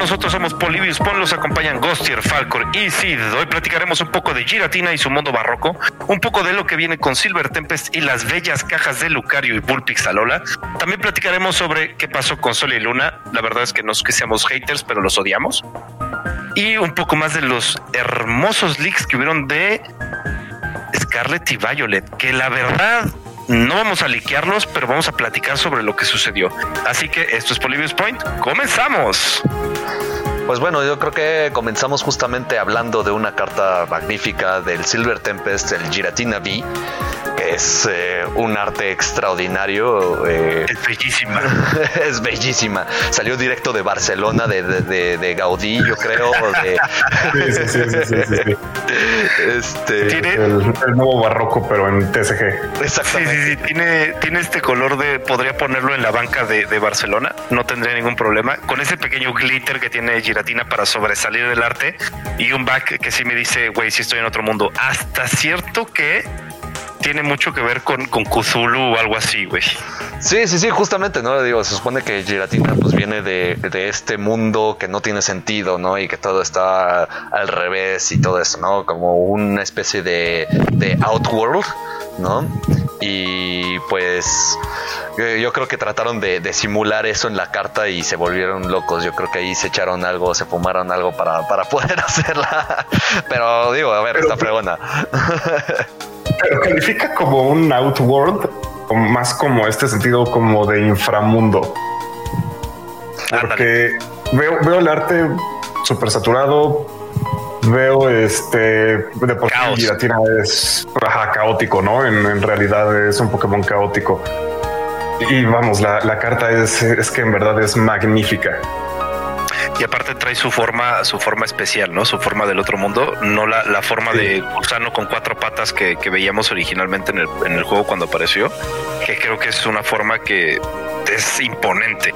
Nosotros somos Polibius Pon, los acompañan Ghostier, Falcor y Sid. Hoy platicaremos un poco de Giratina y su mundo barroco, un poco de lo que viene con Silver Tempest y las bellas cajas de Lucario y Bullpix Alola. También platicaremos sobre qué pasó con Sol y Luna. La verdad es que no es que seamos haters, pero los odiamos. Y un poco más de los hermosos leaks que hubieron de Scarlet y Violet, que la verdad no vamos a liquearlos, pero vamos a platicar sobre lo que sucedió. Así que esto es Polybius Point. ¡Comenzamos! Pues bueno, yo creo que comenzamos justamente hablando de una carta magnífica del Silver Tempest, el Giratina V, es eh, un arte extraordinario. Eh, es bellísima. es bellísima. Salió directo de Barcelona, de, de, de, Gaudí, yo creo. sí, sí, sí, sí, Este... Tiene... El, nuevo barroco, pero en TSG. Exactamente. Sí, sí, Tiene, tiene este color de. Podría ponerlo en la banca de, Barcelona. No tendría ningún problema. Con ese pequeño glitter que tiene Giratina para sobresalir del arte y un back que sí me dice, güey, si estoy en otro mundo. Hasta cierto que tiene mucho que ver con, con Cthulhu o algo así, güey. Sí, sí, sí, justamente, ¿no? Digo, se supone que Giratina pues viene de, este mundo que no tiene sentido, ¿no? Y que todo está al revés y todo eso, ¿no? Como una especie de, de Outworld, ¿no? Y pues yo creo que trataron de, simular eso en la carta y se volvieron locos. Yo creo que ahí se echaron algo, se fumaron algo para, para poder hacerla. Pero digo, a ver, está fregona. pero califica como un outworld, más como este sentido como de inframundo. Porque veo, veo el arte súper saturado, veo este de por qué Giratina es caótico, ¿no? En, realidad es un Pokémon caótico. Y vamos, la, la carta es, es que en verdad es magnífica y aparte trae su forma, su forma especial, ¿no? Su forma del otro mundo, no la, la forma de gusano con cuatro patas que, veíamos originalmente en el, en el, juego cuando apareció, que creo que es una forma que es imponente.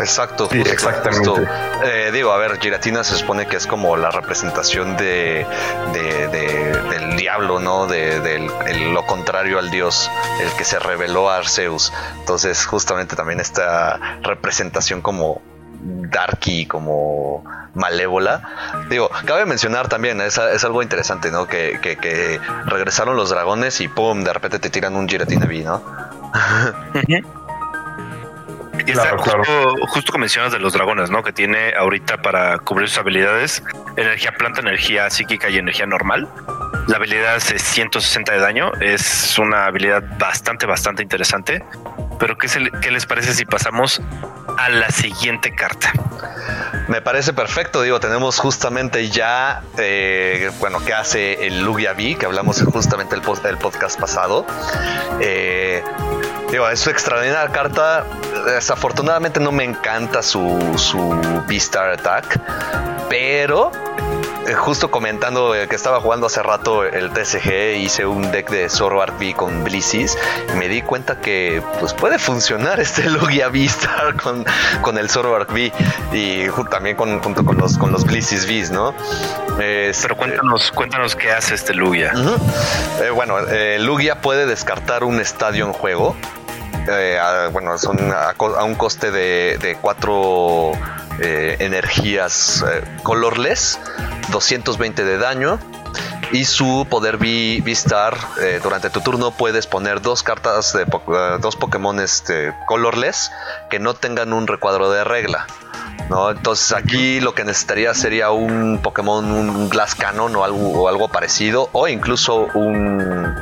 Exacto, exactamente. Eh, digo, a ver, Giratina se supone que es como la representación de, del diablo, ¿no? De, lo contrario al dios, el que se reveló a Arceus. Entonces, justamente también esta representación como darky, como malévola. Digo, cabe mencionar también, es, algo interesante, ¿no? Que, regresaron los dragones y pum, de repente te tiran un Giratina V, ¿no? Y justo, como mencionas de los dragones, ¿no? Que tiene ahorita para cubrir sus habilidades energía planta, energía psíquica y energía normal. La habilidad es 160 de daño. Es una habilidad bastante, bastante interesante. Pero ¿qué, qué les parece si pasamos a la siguiente carta. Me parece perfecto, digo, tenemos justamente ya, eh, bueno, que hace el Lugia V, que hablamos justamente el, el podcast pasado. Eh, digo, es su extraordinaria carta. Desafortunadamente no me encanta su, su V-Star Attack, pero justo comentando que estaba jugando hace rato el TSG, hice un deck de Zoroark V con Blissys y me di cuenta que pues puede funcionar este Lugia V-Star con, con el Zoroark V y también con, junto con los, con los Blissys V, ¿no? Pero cuéntanos, cuéntanos qué hace este Lugia. Eh, bueno, eh, Lugia puede descartar un estadio en juego. bueno, son a, un coste de, de cuatro energías colorless 220 de daño. Y su poder V-Star, eh, durante tu turno puedes poner dos cartas de eh, dos Pokémon este, colorless que no tengan un recuadro de regla. ¿No? Entonces aquí lo que necesitaría sería un Pokémon, un Glass Cannon o algo, o algo parecido, o incluso un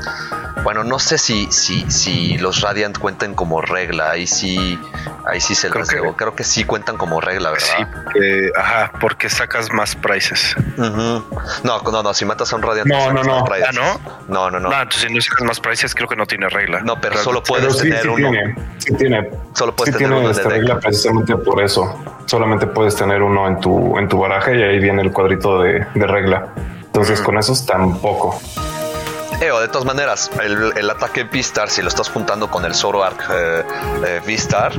bueno, no sé si, si, si los Radiant cuentan como regla. Ahí sí, ahí sí se creo que, creo que sí cuentan como regla, ¿verdad? Sí, ajá, porque sacas más prices. No, no, no, si matas a un Radiant, no, no, no. ¿Ah, no? No, no, no. No, entonces si no sacas más prices, creo que no tiene regla. No, pero solo puedes tener uno. Tiene, sí tiene. Solo puedes tener uno esta regla precisamente por eso. Solamente puedes tener uno en tu, en tu baraje y ahí viene el cuadrito de, de regla. Entonces, con esos tampoco. Eh, de todas maneras, el, ataque V-Star, si lo estás juntando con el Zoroark eh, eh, V-Star,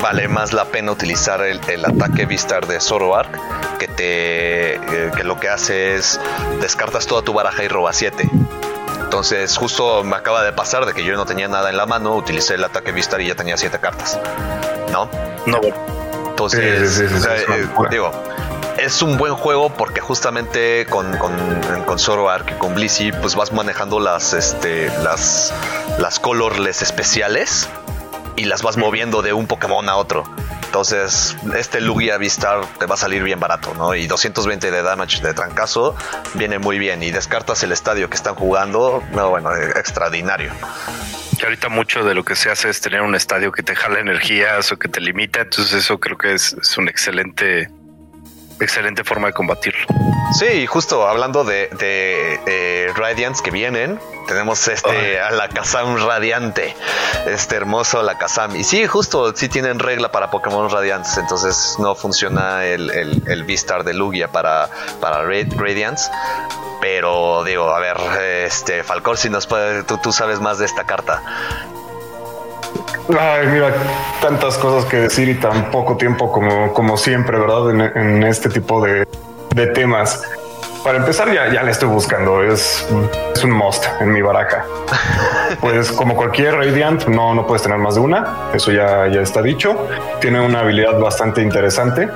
vale más la pena utilizar el, ataque V-Star de Zoroark, que, te, eh, que lo que hace es descartas toda tu baraja y roba 7. Entonces, justo me acaba de pasar de que yo no tenía nada en la mano, utilicé el ataque V-Star y ya tenía 7 cartas. ¿No? No, Entonces, eh, digo, es un buen juego porque justamente con, con, con Zoroark y con Blissey, pues vas manejando las, este, las, las colorless especiales y las vas moviendo de un Pokémon a otro. Entonces, este Lugia Vistar te va a salir bien barato, ¿no? Y 220 de damage de trancazo viene muy bien. Y descartas el estadio que están jugando, no, bueno, extraordinario. Que ahorita mucho de lo que se hace es tener un estadio que te jala energías o que te limita. Entonces, eso creo que es, es un excelente excelente forma de combatirlo. Sí, justo hablando de, de eh, Radiants que vienen, tenemos este a la Kazam Radiante, este hermoso Alakazam. Y sí, justo, sí tienen regla para Pokémon Radiants, entonces no funciona el, el, el V-Star de Lugia para, para Radiants. Pero digo, a ver, este Falcor, si nos puede, tú, tú sabes más de esta carta. Ay, mira, tantas cosas que decir y tan poco tiempo como, como siempre, ¿verdad? En, este tipo de, temas. Para empezar, ya, ya le estoy buscando. Es, es un must en mi baraja. Pues como cualquier Radiant, no, no puedes tener más de una. Eso ya, ya está dicho. Tiene una habilidad bastante interesante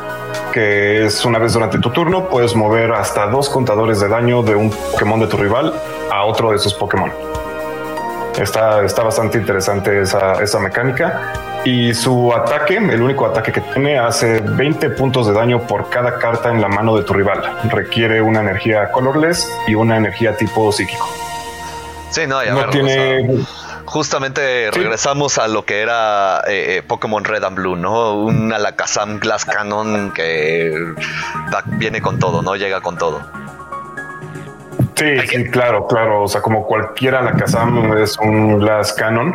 que es una vez durante tu turno puedes mover hasta dos contadores de daño de un Pokémon de tu rival a otro de sus Pokémon. Está, está bastante interesante esa, esa mecánica. Y su ataque, el único ataque que tiene, hace 20 puntos de daño por cada carta en la mano de tu rival. Requiere una energía colorless y una energía tipo psíquico. Sí, no, ya no tiene. justamente regresamos a lo que era eh, eh, Pokémon Red and Blue, ¿no? Un Alakazam Glass Cannon que viene con todo, ¿no? Llega con todo. Sí, sí, claro, claro. O sea, como cualquiera la Kazam es un Glass Cannon.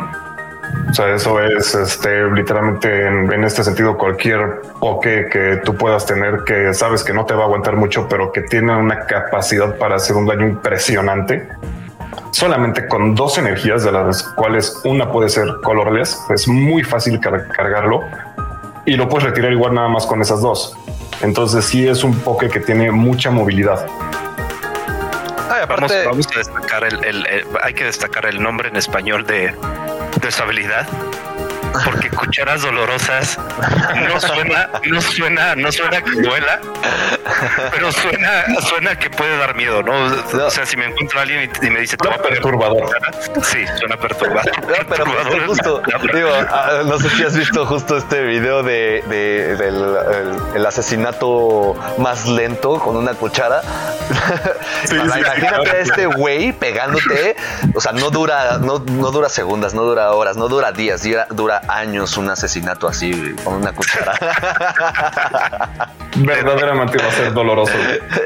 O sea, eso es este literalmente en, este sentido cualquier poke que tú puedas tener que sabes que no te va a aguantar mucho, pero que tiene una capacidad para hacer un daño impresionante. Solamente con dos energías, de las cuales una puede ser colorless, es muy fácil cargarlo y lo puedes retirar igual nada más con esas dos. Entonces sí es un poke que tiene mucha movilidad vamos, a destacar el, hay que destacar el nombre en español de, de su habilidad porque cucharas dolorosas no suena, no suena, no suena que duela, pero suena, suena que puede dar miedo, ¿no? O sea, si me encuentro a alguien y, me dice, te perturbador. Sí, suena perturbador. pero justo, digo, ah, no sé si has visto justo este video de, del el, asesinato más lento con una cuchara. imagínate a este güey pegándote, o sea, no dura, no, no dura segundos, no dura horas, no dura días, dura, dura años un asesinato así con una cuchara. Verdaderamente va a ser doloroso.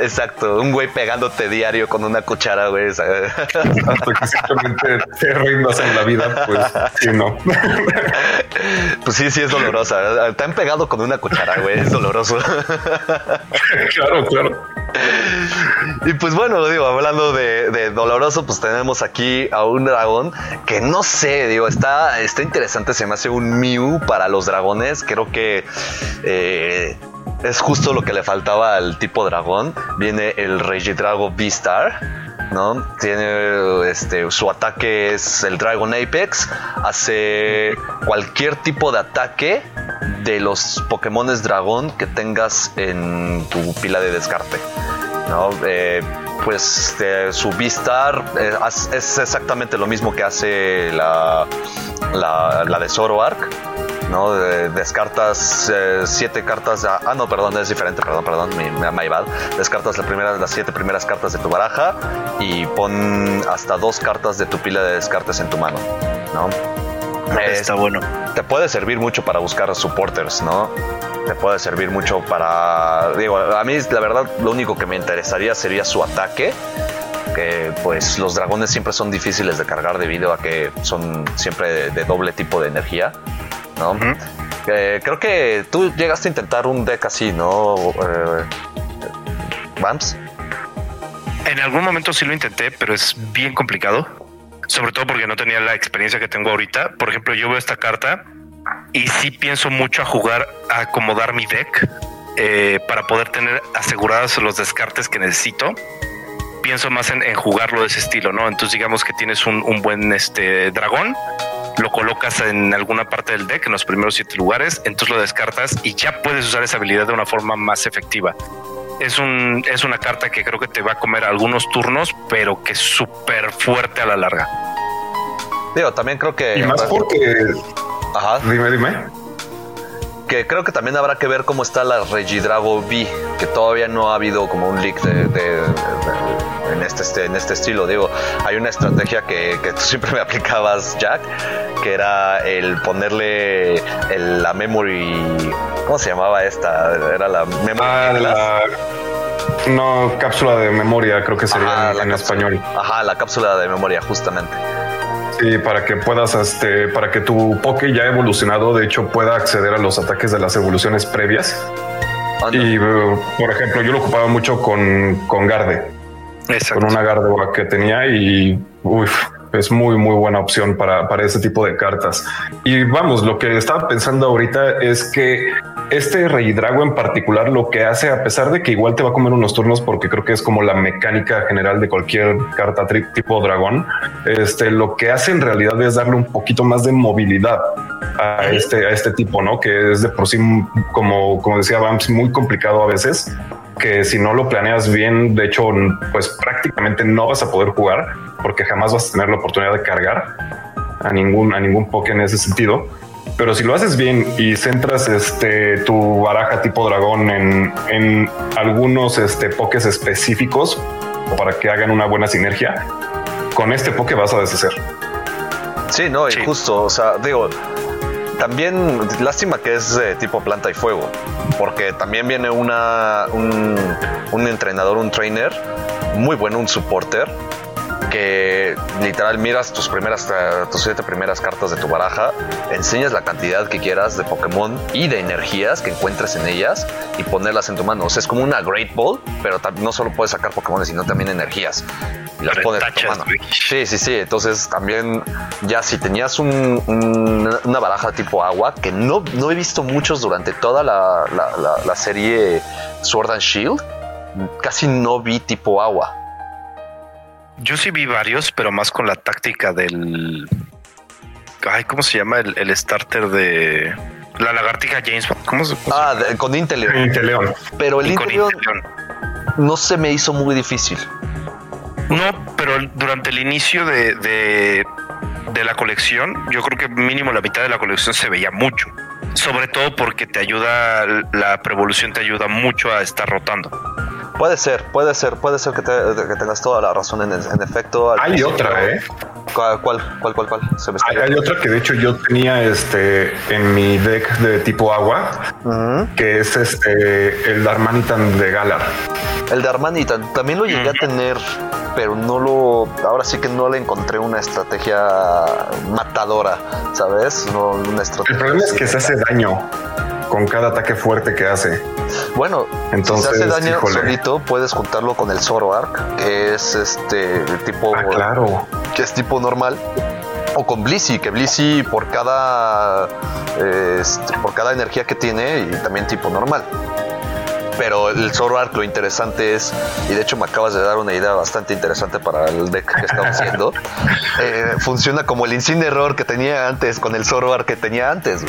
Exacto, un güey pegándote diario con una cuchara, güey. Hasta que simplemente te rindas en la vida, pues sí, no. Pues sí, sí es dolorosa. Te han pegado con una cuchara, güey, es doloroso. Claro, claro. Y pues bueno, digo, hablando de, doloroso, pues tenemos aquí a un dragón que no sé, digo, está, está interesante, se me hace un Mew para los dragones. Creo que eh, es justo lo que le faltaba al tipo dragón. Viene el Regidrago V-Star. ¿no? Tiene este su ataque es el Dragon Apex, hace cualquier tipo de ataque de los Pokémones dragón que tengas en tu pila de descarte. ¿no? Eh, pues su V-Star eh, es exactamente lo mismo que hace la, la, de Zoroark. ¿no? descartas eh, siete cartas. ah, no, perdón, es diferente, perdón, perdón, mi, my bad. Descartas la primera, las siete primeras cartas de tu baraja y pon hasta dos cartas de tu pila de descartes en tu mano, ¿no? Está bueno. Te puede servir mucho para buscar supporters, ¿no? Te puede servir mucho para. Digo, a mí la verdad lo único que me interesaría sería su ataque. Que pues los dragones siempre son difíciles de cargar debido a que son siempre de, doble tipo de energía, ¿no? Eh, creo que tú llegaste a intentar un deck así, ¿no? Eh. En algún momento sí lo intenté, pero es bien complicado sobre todo porque no tenía la experiencia que tengo ahorita. Por ejemplo, yo veo esta carta y sí pienso mucho a jugar, a acomodar mi deck eh, para poder tener asegurados los descartes que necesito. Pienso más en, jugarlo de ese estilo, ¿no? Entonces digamos que tienes un, buen este dragón lo colocas en alguna parte del deck, en los primeros siete lugares, entonces lo descartas y ya puedes usar esa habilidad de una forma más efectiva. Es, un, es una carta que creo que te va a comer algunos turnos, pero que es súper fuerte a la larga. Digo, también creo que... Y más porque... Ajá. Dime, dime que creo que también habrá que ver cómo está la Regidrago V, que todavía no ha habido como un leak de, en, este, este, en este estilo. Digo, hay una estrategia que, tú siempre me aplicabas, Jack, que era el ponerle la memory. ¿Cómo se llamaba esta? Era la memory. Ah, no, cápsula de memoria, creo que sería en, español. Ajá, la cápsula de memoria, justamente. Sí, para que puedas, este, para que tu Poke ya evolucionado, de hecho, pueda acceder a los ataques de las evoluciones previas. Y, uh, por ejemplo, yo lo ocupaba mucho con, con Garde. Con una Garde que tenía y es muy, muy buena opción para, para ese tipo de cartas. Y vamos, lo que estaba pensando ahorita es que este Rey Drago en particular lo que hace, a pesar de que igual te va a comer unos turnos, porque creo que es como la mecánica general de cualquier carta tipo dragón, este, lo que hace en realidad es darle un poquito más de movilidad a este, a este tipo, ¿no? Que es de por sí, como, como decía Vamps, muy complicado a veces que si no lo planeas bien, de hecho, pues prácticamente no vas a poder jugar porque jamás vas a tener la oportunidad de cargar a ningún, a ningún poke en ese sentido. Pero si lo haces bien y centras este, tu baraja tipo dragón en, en algunos este, pokés específicos para que hagan una buena sinergia, con este poke vas a deshacer. Sí, no, y justo, o sea, digo, también lástima que es de tipo planta y fuego, porque también viene una, un, un entrenador, un trainer muy bueno, un supporter, que literal miras tus primeras, tus siete primeras cartas de tu baraja, enseñas la cantidad que quieras de Pokémon y de energías que encuentres en ellas y ponerlas en tu mano. O sea, es como una Great Ball, pero no solo puedes sacar Pokémon, sino también energías. Y las pones en tu mano. Sí, sí, sí. Entonces también ya si tenías una baraja tipo agua, que no, no he visto muchos durante toda la, la serie Sword and Shield, casi no vi tipo agua yo sí vi varios, pero más con la táctica del. Ay, ¿cómo se llama el, starter de la lagartija James? ¿Cómo se, ah, con Inteleon. Inteleon. Pero el Inteleon, no se me hizo muy difícil. No, pero durante el inicio de, de, de la colección, yo creo que mínimo la mitad de la colección se veía mucho. Sobre todo porque te ayuda, la prevolución te ayuda mucho a estar rotando. Puede ser, puede ser, puede ser que, tengas toda la razón en, efecto. Hay otra, ¿eh? ¿Cuál, cuál, cuál, cuál? Se me hay, hay, otra que de hecho yo tenía este en mi deck de tipo agua, que es este el Darmanitan de Galar. El Darmanitan también lo llegué a tener, pero no lo. Ahora sí que no le encontré una estrategia matadora, ¿sabes? No una estrategia. El problema es que se hace daño con cada ataque fuerte que hace. Bueno, entonces si se hace daño solito, puedes juntarlo con el Zoroark, que es este tipo. Ah, claro. Que es tipo normal. O con Blissey, que Blissey por cada este, por cada energía que tiene y también tipo normal. Pero el Zoroark lo interesante es, y de hecho me acabas de dar una idea bastante interesante para el deck que estamos haciendo, eh, funciona como el insigne error que tenía antes con el Zoroark que tenía antes.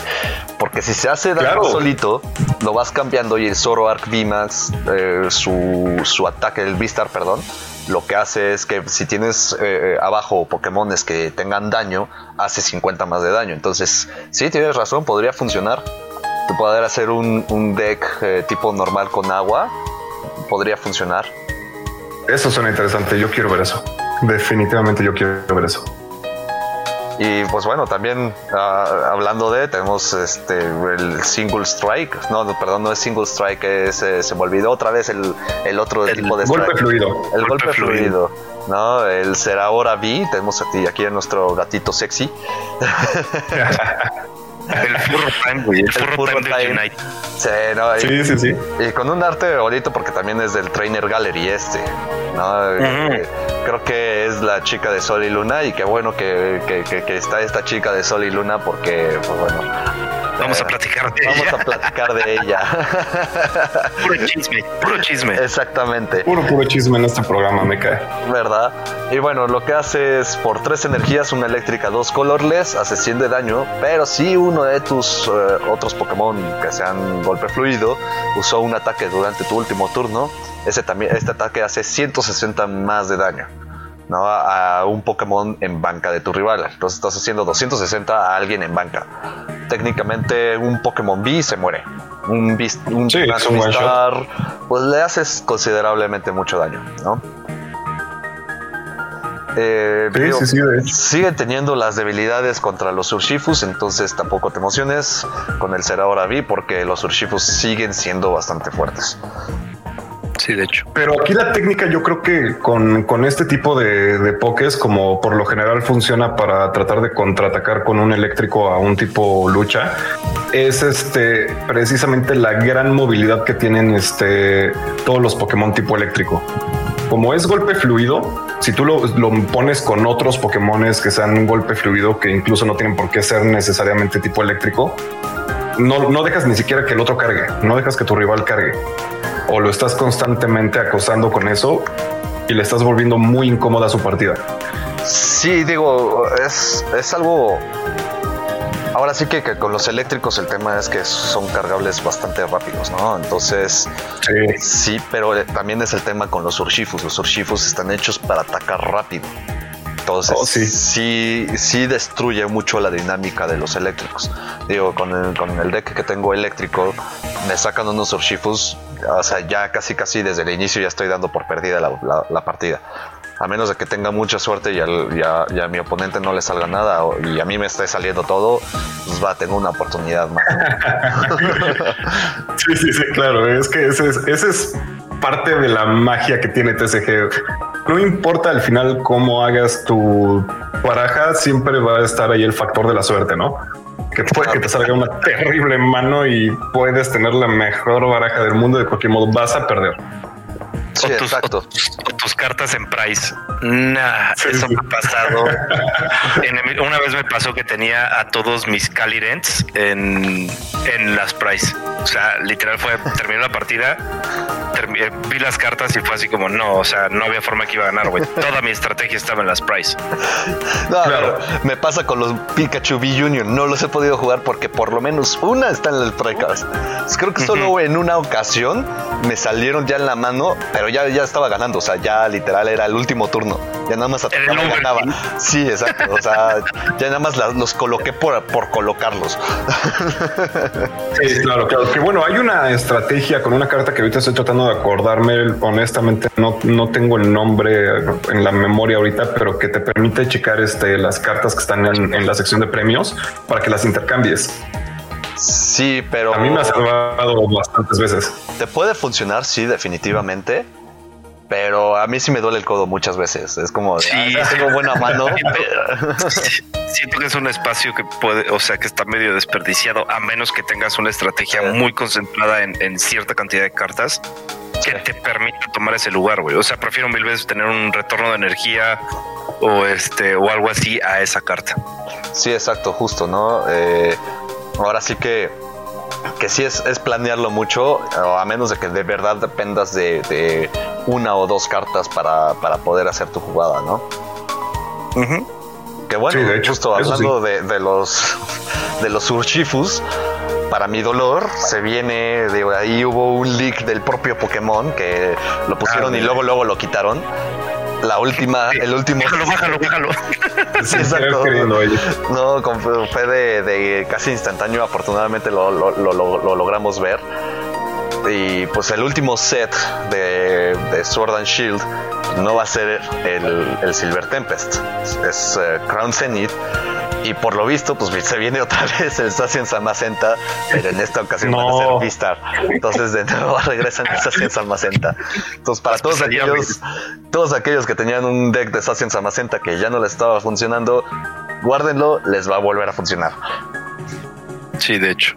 Porque si se hace daño solito, lo vas cambiando y el Zoroark VMAX, eh, su, su ataque, el V-Star, perdón, lo que hace es que si tienes eh, abajo Pokémones que tengan daño, hace 50 más de daño. Entonces, sí, tienes razón, podría funcionar poder hacer un, deck eh, tipo normal con agua podría funcionar. Eso suena interesante, yo quiero ver eso. Definitivamente yo quiero ver eso. Y pues bueno, también ah, hablando de, tenemos este el single strike. No, perdón, no es single strike, es, eh, se me olvidó otra vez el, el otro tipo de golpe fluido. El golpe, fluido. ¿no? El será ahora B. Tenemos aquí, aquí a nuestro gatito sexy. El Furro Time, güey. El Furro, Time, de Unite. Sí, no, y, sí, sí, sí. Y con un arte bonito porque también es del Trainer Gallery este. ¿no? Eh, creo que es la chica de Sol y Luna y qué bueno que, que, que, está esta chica de Sol y Luna porque, pues bueno, Vamos a platicar de vamos ella. Vamos a platicar de ella. puro chisme, puro chisme. Exactamente. Puro, puro chisme en este programa, me cae. ¿Verdad? Y bueno, lo que hace es por tres energías, una eléctrica, dos colorless, hace 100 de daño, pero si uno de tus eh, otros Pokémon que sean golpe fluido usó un ataque durante tu último turno, ese también, este ataque hace 160 más de daño. ¿No? a un Pokémon en banca de tu rival. Entonces estás haciendo 260 a alguien en banca. Técnicamente un Pokémon B se muere. Un, un, pues le haces considerablemente mucho daño, ¿no? Eh, sigue teniendo las debilidades contra los Urshifus, entonces tampoco te emociones con el ser ahora B porque los Urshifus siguen siendo bastante fuertes. De hecho. Pero aquí la técnica yo creo que con, este tipo de, de pokés, como por lo general funciona para tratar de contraatacar con un eléctrico a un tipo lucha, es este precisamente la gran movilidad que tienen este todos los Pokémon tipo eléctrico. Como es golpe fluido, si tú lo, lo pones con otros Pokémones que sean un golpe fluido, que incluso no tienen por qué ser necesariamente tipo eléctrico, no, no dejas ni siquiera que el otro cargue, no dejas que tu rival cargue o lo estás constantemente acosando con eso y le estás volviendo muy incómoda su partida. Sí, digo, es, es algo... Ahora sí que, con los eléctricos el tema es que son cargables bastante rápidos, ¿no? Entonces, sí, pero también es el tema con los Urshifus. Los Urshifus están hechos para atacar rápido. Entonces, oh, sí. sí. destruye mucho la dinámica de los eléctricos. Digo, con el, con el deck que tengo eléctrico, me sacan unos Urshifus o sea, ya casi casi desde el inicio ya estoy dando por perdida la, partida. A menos de que tenga mucha suerte y, a mi oponente no le salga nada y a mí me esté saliendo todo, pues va, tengo una oportunidad más. sí, sí, sí, claro. Es que ese es, ese es parte de la magia que tiene TCG. No importa al final cómo hagas tu baraja, siempre va a estar ahí el factor de la suerte, ¿no? que puede que te salga una terrible mano y puedes tener la mejor baraja del mundo. De cualquier modo, vas a perder. Sí, tus, exacto. tus, cartas en price. Nah, eso me ha pasado. una vez me pasó que tenía a todos mis Calirents en, en las price. O sea, literal fue, terminó la partida, eh, vi las cartas y fue así como, no, o sea, no había forma que iba a ganar, güey. Toda mi estrategia estaba en las price. No, claro. me pasa con los Pikachu V Junior. No los he podido jugar porque por lo menos una está en el Precast. Creo que solo en una ocasión me salieron ya en la mano, pero ya, ya estaba ganando. O sea, ya literal era el último turno. Ya nada más atacaba y ganaba. Sí, exacto. O sea, ya nada más los coloqué por, por colocarlos. Sí, claro, claro bueno, hay una estrategia con una carta que ahorita estoy tratando de acordarme. Honestamente, no, no tengo el nombre en la memoria ahorita, pero que te permite checar este, las cartas que están en, la sección de premios para que las intercambies. Sí, pero. A mí me ha salvado bastantes veces. Te puede funcionar, sí, definitivamente. Pero a mí sí me duele el codo muchas veces. Es como, sí, ah, tengo buena mano. Siento que es un espacio que puede, o sea, que está medio desperdiciado, a menos que tengas una estrategia muy concentrada en, cierta cantidad de cartas que te permita tomar ese lugar, güey. O sea, prefiero mil veces tener un retorno de energía o este o algo así a esa carta. Sí, exacto, justo, ¿no? Eh, ahora sí que que sí es, es, planearlo mucho, a menos de que de verdad dependas de, una o dos cartas para, poder hacer tu jugada, ¿no? Que bueno, justo hablando de, los de los Urshifus, para mi dolor, se viene de ahí hubo un leak del propio Pokémon que lo pusieron y luego luego lo quitaron la última, el último. Bájalo, bájalo, bájalo. Sí, exacto. No, fue de, casi instantáneo. Afortunadamente lo, logramos ver. Y pues el último set de, Sword and Shield no va a ser el, Silver Tempest, es eh, Crown Zenith y por lo visto, pues se viene otra vez el Sacian Samacenta, pero en esta ocasión van a ser Vistar. Entonces de nuevo regresan el Sacian Samacenta. Entonces, para todos aquellos, todos aquellos que tenían un deck de Sacian Samacenta que ya no les estaba funcionando, guárdenlo, les va a volver a funcionar. Sí, de hecho.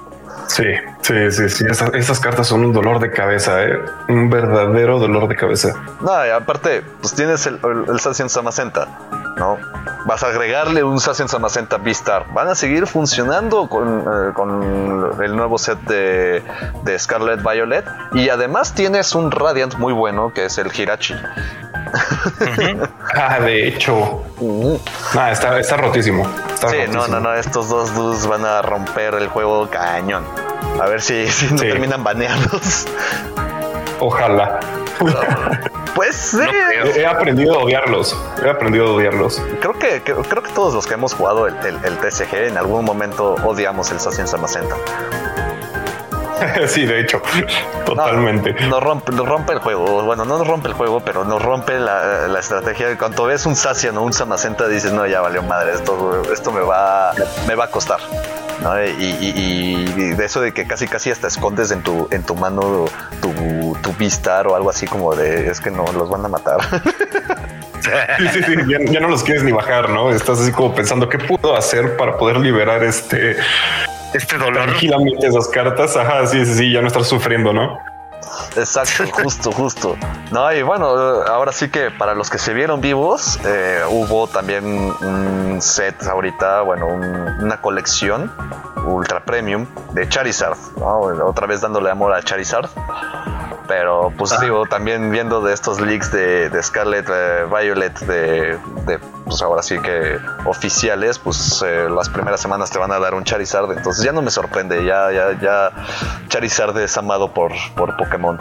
Sí, sí, sí, sí. Esas, cartas son un dolor de cabeza, ¿eh? Un verdadero dolor de cabeza. No, y aparte, pues tienes el, el, el Samacenta, ¿no? Vas a agregarle un Sacian Samacenta V-Star. Van a seguir funcionando con, eh, con el nuevo set de, de, Scarlet Violet. Y además tienes un Radiant muy bueno que es el Hirachi. ah, de hecho. está, está rotísimo. sí, no, no, no. Estos dos dudes van a romper el juego cañón. A ver si, no terminan baneados. Ojalá. Pues sí. he aprendido a odiarlos. He aprendido a odiarlos. Creo que, creo, que todos los que hemos jugado el, el, TSG en algún momento odiamos el Sacian Samacenta. sí, de hecho, totalmente. nos, rompe, nos rompe el juego. Bueno, no nos rompe el juego, pero nos rompe la, la estrategia. Cuando ves un Sacian o un Samacenta, dices, no, ya valió madre, esto, esto me, va, me va a costar. Y, de eso de que casi casi hasta escondes en tu, en tu mano tu, tu Vistar o algo así como de es que no los van a matar. Sí, sí, sí, ya, no los quieres ni bajar, ¿no? Estás así como pensando qué puedo hacer para poder liberar este este dolor. Tranquilamente esas cartas, ajá, sí, sí, sí, ya no estar sufriendo, ¿no? Exacto, justo, justo. No, y bueno, ahora sí que para los que se vieron vivos, eh, hubo también un set ahorita, bueno, una colección ultra premium de Charizard, otra vez dándole amor a Charizard. Pero pues ah. digo, también viendo de estos leaks de, Scarlet eh, Violet, de, pues ahora sí que oficiales, pues eh, las primeras semanas te van a dar un Charizard, entonces ya no me sorprende, ya, ya, ya Charizard es amado por, por Pokémon.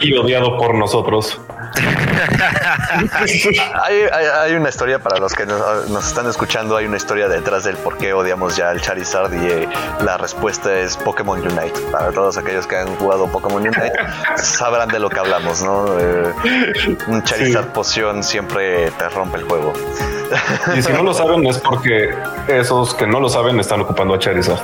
Y odiado por nosotros. hay, una historia para los que nos, están escuchando, hay una historia detrás del por qué odiamos ya al Charizard y eh, la respuesta es Pokémon Unite. Para todos aquellos que han jugado Pokémon Unite, sabrán de lo que hablamos, ¿no? Eh, un Charizard poción siempre te rompe el juego. Y si no lo saben es porque esos que no lo saben están ocupando a Charizard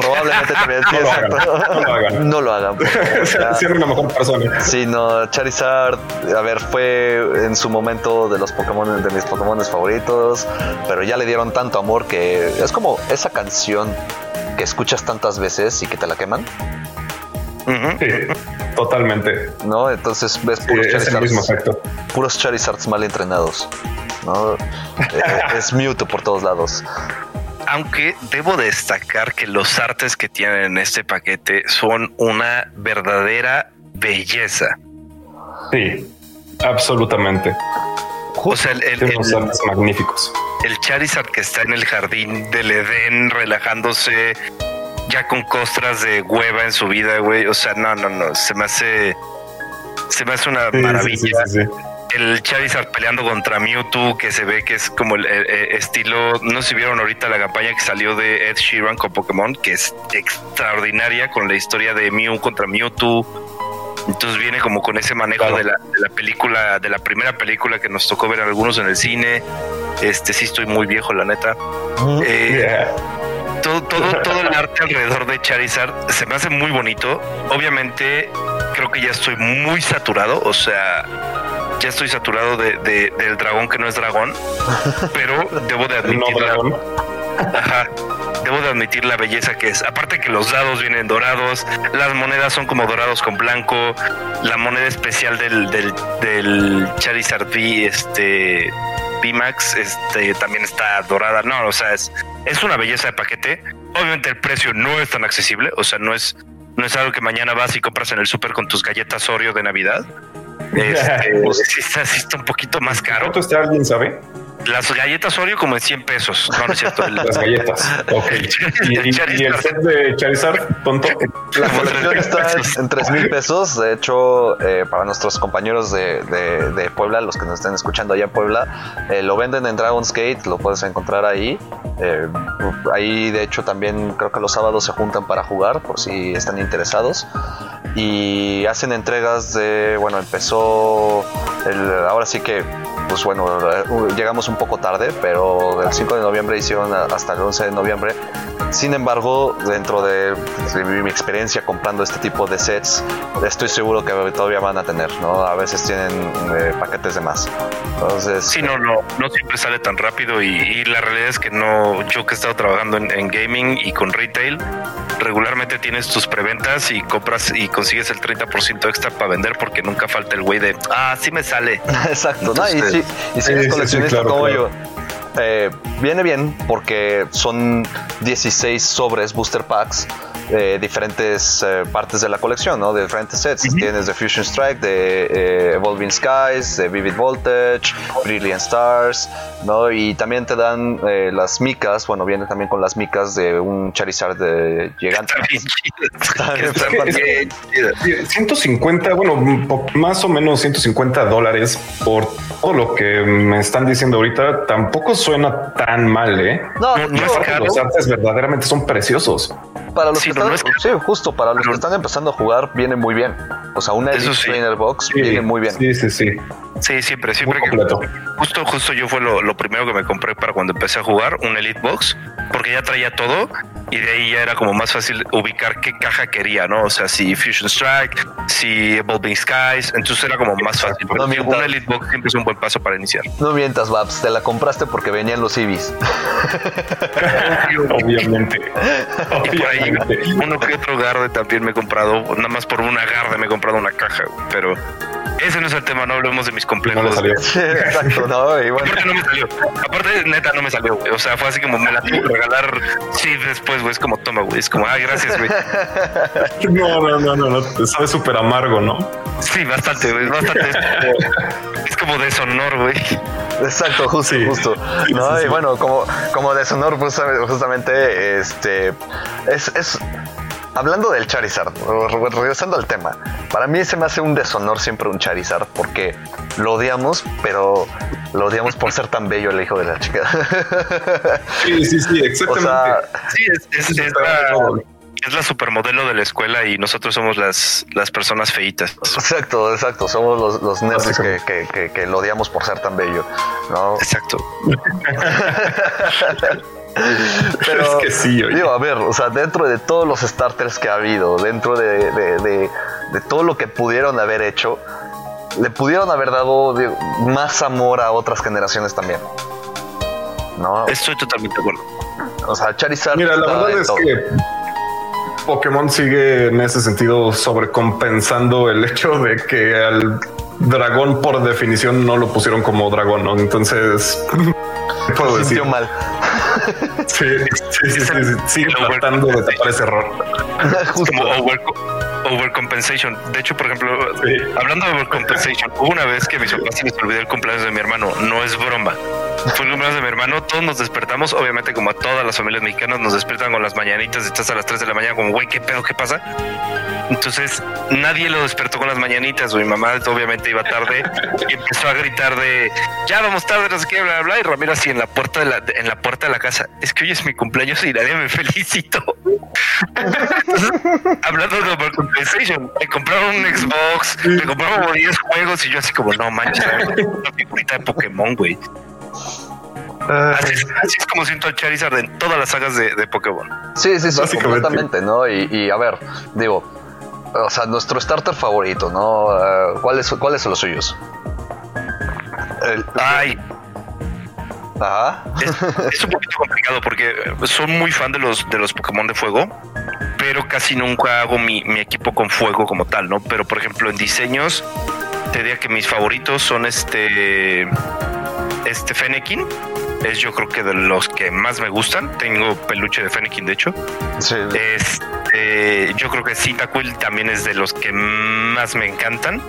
probablemente también. no, lo hagan, no lo hagan. No lo hagan. una mejor persona. Sí, no, Charizard, a ver, fue en su momento de los Pokémon, de mis Pokémon favoritos, pero ya le dieron tanto amor que es como esa canción que escuchas tantas veces y que te la queman. Sí, totalmente. No, entonces ves puros Charizards. Puros Charizards mal entrenados. ¿no? Eh, es Mewtwo por todos lados aunque debo destacar que los artes que tienen en este paquete son una verdadera belleza. Sí, absolutamente. O sea, el, artes magníficos. El Charizard que está en el jardín del Edén relajándose ya con costras de hueva en su vida, güey. O sea, no, no, no. Se me hace. Se me hace una maravilla. Sí, el Charizard peleando contra Mewtwo, que se ve que es como el, estilo. No sé si vieron ahorita la campaña que salió de Ed Sheeran con Pokémon, que es extraordinaria con la historia de Mew contra Mewtwo. Entonces viene como con ese manejo de, la, película, de la primera película que nos tocó ver algunos en el cine. Este sí estoy muy viejo, la neta. Eh, todo, todo, todo el arte alrededor de Charizard se me hace muy bonito. Obviamente, creo que ya estoy muy saturado. O sea, ya estoy saturado de, del dragón que no es dragón, pero debo de admitir la, debo de admitir la belleza que es. Aparte que los dados vienen dorados, las monedas son como dorados con blanco, la moneda especial del, del, del Charizard V, este VMAX, este también está dorada. No, o sea, es, es una belleza de paquete. Obviamente el precio no es tan accesible, o sea, no es, no es algo que mañana vas y compras en el súper con tus galletas Oreo de Navidad. Este, pues, sí, está, un poquito más caro. ¿Cuánto está alguien sabe? Las galletas Oreo como en 100 pesos. No, no es cierto. Las galletas. Ok. ¿Y, el, set de Charizard, tonto? La colección está en 3 mil pesos. De hecho, eh, para nuestros compañeros de, de, Puebla, los que nos estén escuchando allá en Puebla, eh, lo venden en Dragon's Gate, lo puedes encontrar ahí. Eh, ahí, de hecho, también creo que los sábados se juntan para jugar, por si están interesados. Y hacen entregas de, bueno, empezó el, ahora sí que pues bueno, llegamos un poco tarde, pero del 5 de noviembre hicieron hasta el 11 de noviembre Sin embargo, dentro de, mi experiencia comprando este tipo de sets, estoy seguro que todavía van a tener, ¿no? A veces tienen eh, paquetes de más. Entonces. Sí, no, no, no siempre sale tan rápido y, la realidad es que no, yo que he estado trabajando en, gaming y con retail, regularmente tienes tus preventas y compras y consigues el 30% extra para vender porque nunca falta el güey de, ah, sí me sale. Exacto, y y si eres coleccionista como yo, eh, viene bien porque son 16 sobres booster packs de diferentes eh, partes de la colección, ¿no? De diferentes sets. Tienes de Fusion Strike, de eh, Evolving Skies, de Vivid Voltage, Brilliant Stars, ¿no? Y también te dan las micas, bueno, viene también con las micas de un Charizard de gigante. 150, bueno, más o menos 150 dólares por todo lo que me están diciendo ahorita, tampoco suena tan mal, ¿eh? No, no, los artes verdaderamente son preciosos. Para los que están, sí, justo para los que están empezando a jugar, viene muy bien. O sea, una Elite Trainer Box viene muy bien. Sí, sí, sí. Sí, siempre, siempre que justo, justo yo fue lo, primero que me compré para cuando empecé a jugar un Elite Box, porque ya traía todo y de ahí ya era como más fácil ubicar qué caja quería, ¿no? O sea, si Fusion Strike, si Evolving Skies, entonces era como más fácil. No un Elite Box siempre es un buen paso para iniciar. No mientas, Babs, te la compraste porque venían los Ibis. Obviamente. Obviamente. uno que otro garde también me he comprado, nada más por una garde me he comprado una caja, pero ese no es el tema, no hablemos de mis complejos. No salió. exacto, no, y Aparte no me salió. Aparte, neta, no me salió, O sea, fue así como me la tuve que regalar sí después, güey. Es como, toma, güey. Es como, ay, gracias, güey. No, no, no, no, no. Sabe súper amargo, ¿no? Sí, bastante, güey. Bastante. Es como, deshonor, güey. Exacto, justo, justo. no, y bueno, como, como deshonor, pues, justamente, este, es, es hablando del Charizard, regresando al tema, para mí se me hace un deshonor siempre un Charizard porque lo odiamos, pero lo odiamos por ser tan bello el hijo de la chica. Sí, sí, sí, exactamente. sí, es, la, supermodelo de la escuela y nosotros somos las, las personas feitas. Exacto, exacto. Somos los, los nerds que, que, lo odiamos por ser tan bello. ¿no? Exacto. Pero, es que sí, digo, a ver, o sea, dentro de todos los starters que ha habido, dentro de, todo lo que pudieron haber hecho, le pudieron haber dado más amor a otras generaciones también. ¿No? Estoy totalmente de acuerdo. O sea, Charizard. Mira, la verdad es que Pokémon sigue en ese sentido sobrecompensando el hecho de que al dragón por definición no lo pusieron como dragón, ¿no? Entonces, puedo decir? mal. Sí, sí, sí, sí, sigue tratando de tapar ese error. Como overcompensation. De hecho, por ejemplo, hablando de overcompensation, hubo una vez que mis papás se les olvidó el cumpleaños de mi hermano. No es broma. Fue el cumpleaños de mi hermano. Todos nos despertamos. Obviamente, como a todas las familias mexicanas, nos despiertan con las mañanitas. Estás a las 3 de la mañana, como, güey, ¿qué pedo? ¿Qué pasa? Entonces, nadie lo despertó con las mañanitas. Mi mamá, obviamente, iba tarde y empezó a gritar de ya vamos tarde, no sé qué, bla, bla. Y Ramiro, así en la puerta de la, en la puerta de la casa. Es que hoy es mi cumpleaños y nadie me felicitó. hablando de overcompensation, me compraron un Xbox, me compraron 10 juegos y yo así como, no manches, una figurita de Pokémon, güey. Así es, como siento a Charizard en todas las sagas de, Pokémon. Sí, sí, sí, completamente, ¿no? Y, a ver, digo, o sea, nuestro starter favorito, ¿no? Uh, ¿cuáles, son los suyos? Ay, es, un poquito complicado porque son muy fan de los de los Pokémon de fuego, pero casi nunca hago mi, equipo con fuego como tal, ¿no? Pero por ejemplo en diseños te diría que mis favoritos son este este Fennekin. Es yo creo que de los que más me gustan. Tengo peluche de Fennekin, de hecho. Sí. Este, yo creo que Cyndaquil también es de los que más me encantan.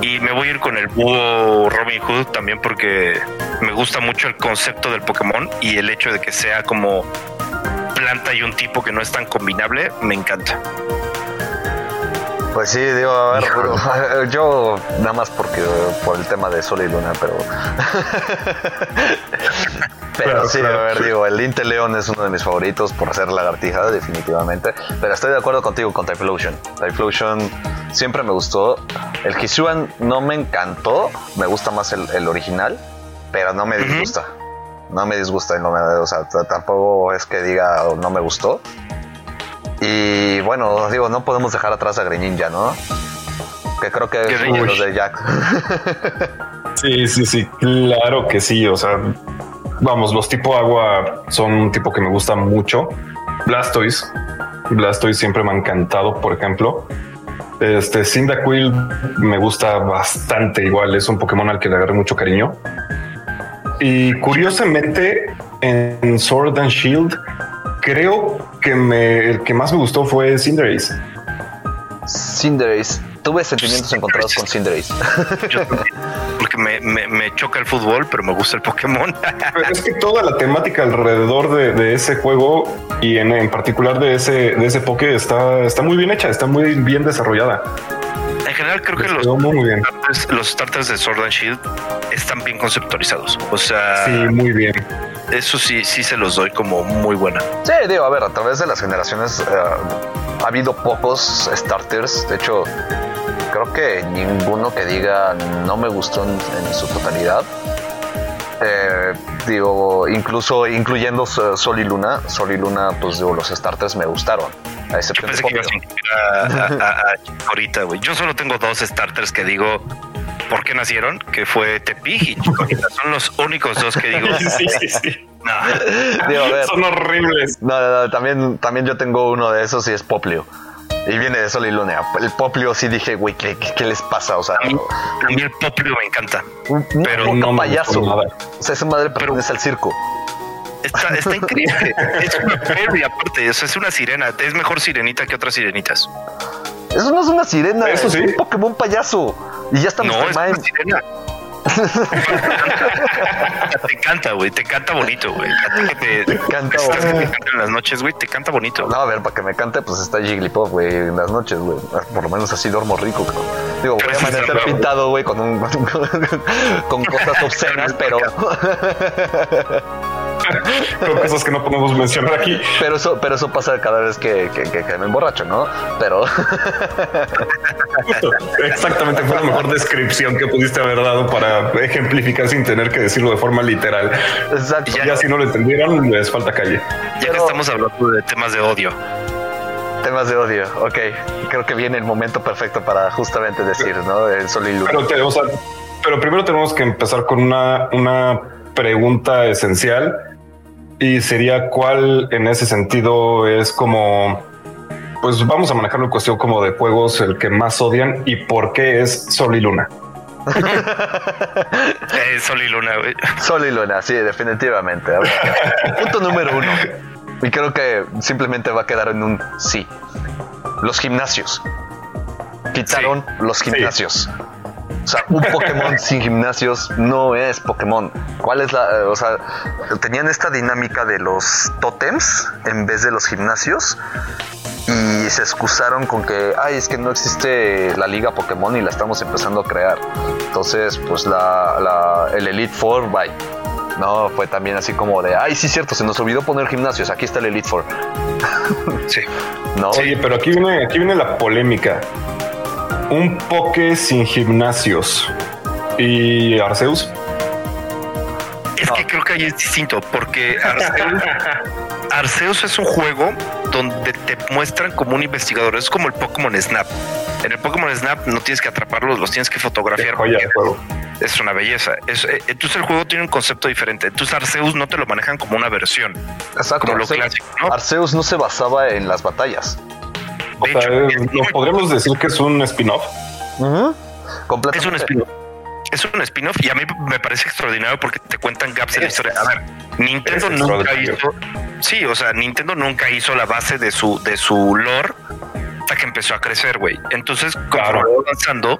Y me voy a ir con el búho Robin Hood también porque me gusta mucho el concepto del Pokémon y el hecho de que sea como planta y un tipo que no es tan combinable, me encanta. Pues sí, digo, a ver, yo nada más porque por el tema de Sol y Luna, pero. pero sí, a ver, digo, el Inte León es uno de mis favoritos por ser lagartija, definitivamente. Pero estoy de acuerdo contigo con Typhlosion. Typhlosion siempre me gustó. El Hisuan no me encantó, me gusta más el, original, pero no me disgusta. no me disgusta, no me, o sea, tampoco es que diga no me gustó. Y bueno, digo, no podemos dejar atrás a Greninja, ¿no? Que creo que es los de Jack. sí, sí, sí, claro que sí. O sea, vamos, los tipo agua son un tipo que me gusta mucho. Blastoise, Blastoise siempre me ha encantado, por ejemplo. Este Cyndaquil me gusta bastante igual, es un Pokémon al que le agarré mucho cariño. Y curiosamente en Sword and Shield creo que me, el que más me gustó fue Cinderace. Cinderace. Tuve sentimientos encontrados con Cinderace. porque me, choca el fútbol, pero me gusta el Pokémon. es que toda la temática alrededor de, ese juego y en, particular de ese, de ese Poké está, está muy bien hecha, está muy bien desarrollada. En general creo que los, Starters, los starters de Sword and Shield están bien conceptualizados. O sea, sí, muy bien. Eso sí, sí se los doy como muy buena. Sí, digo, a ver, a través de las generaciones eh, ha habido pocos starters. De hecho, creo que ninguno que diga no me gustó en, su totalidad. Eh, digo, incluso incluyendo Sol y Luna, Sol y Luna, pues digo, los starters me gustaron. A Yo pensé que ibas a, ahorita, güey. Yo solo tengo dos starters que digo por qué nacieron, que fue Tepi y Chicorita. Son los únicos dos que digo. sí, sí, sí. No. Son horribles. No, no, también, también yo tengo uno de esos y es Poplio. Y viene de Sol y Luna. El Poplio sí dije, güey, ¿qué, ¿qué, les pasa? O sea, a mí, el Poplio me encanta. pero no payaso. O sea, esa madre pertenece al circo. Está, está increíble. es una fairy aparte. O sea, es una sirena. Es mejor sirenita que otras sirenitas. Eso no es una sirena. Eso sí. Es un Pokémon payaso. Y ya está No, es una sirena. te canta, güey. Te canta bonito, güey. Te, te canta, en las noches, güey. Te canta bonito. No, a ver, para que me cante, pues está Jigglypuff, güey, en las noches, güey. Por lo menos así duermo rico, cabrón. Digo, voy a amanecer pintado, güey, con, un, con cosas obscenas, pero. con cosas que no podemos mencionar aquí. Pero eso, pero eso pasa cada vez que, que, me emborracho, ¿no? Pero. Exactamente, fue la mejor descripción que pudiste haber dado para ejemplificar sin tener que decirlo de forma literal. Exacto. Ya, si no lo entendieron, les falta calle. Ya que estamos hablando de temas de odio. Temas de odio, ok. Creo que viene el momento perfecto para justamente decir, ¿no? El sol y luna. Pero, pero primero tenemos que empezar con una, una pregunta esencial y sería cuál en ese sentido es como, pues vamos a manejarlo en cuestión como de juegos el que más odian y por qué es Sol y Luna. Eh, Sol y Luna, güey. Sol y Luna, sí, definitivamente. Punto número uno. Y creo que simplemente va a quedar en un sí. Los gimnasios. Quitaron los gimnasios. O sea, un Pokémon sin gimnasios no es Pokémon. ¿Cuál es la.? Eh, o sea, tenían esta dinámica de los tótems en vez de los gimnasios. Y se excusaron con que, ay, es que no existe la liga Pokémon y la estamos empezando a crear. Entonces, pues la, el Elite Four, bye. No, fue también así como de, ay, sí, cierto, se nos olvidó poner gimnasios, aquí está el Elite Four. Sí. ¿No? Sí, pero aquí viene, aquí viene la polémica un poke sin gimnasios. ¿Y Arceus? Es que creo que ahí es distinto, porque Arceus, es un juego donde te muestran como un investigador. Es como el Pokémon Snap. En el Pokémon Snap no tienes que atraparlos, los tienes que fotografiar. Es una belleza. Eh, entonces el juego tiene un concepto diferente. Entonces Arceus no te lo manejan como una versión. Exacto. Como lo clásico, Arceus no se basaba en las batallas. ¿Nos podríamos decir que es un spin-off? Es un spin-off. Es un spin-off y a mí me parece extraordinario porque te cuentan gaps en la historia. A ver, Nintendo nunca hizo. Sí, o sea, Nintendo nunca hizo la base de su, de su lore hasta que empezó a crecer, güey. Entonces, como va avanzando,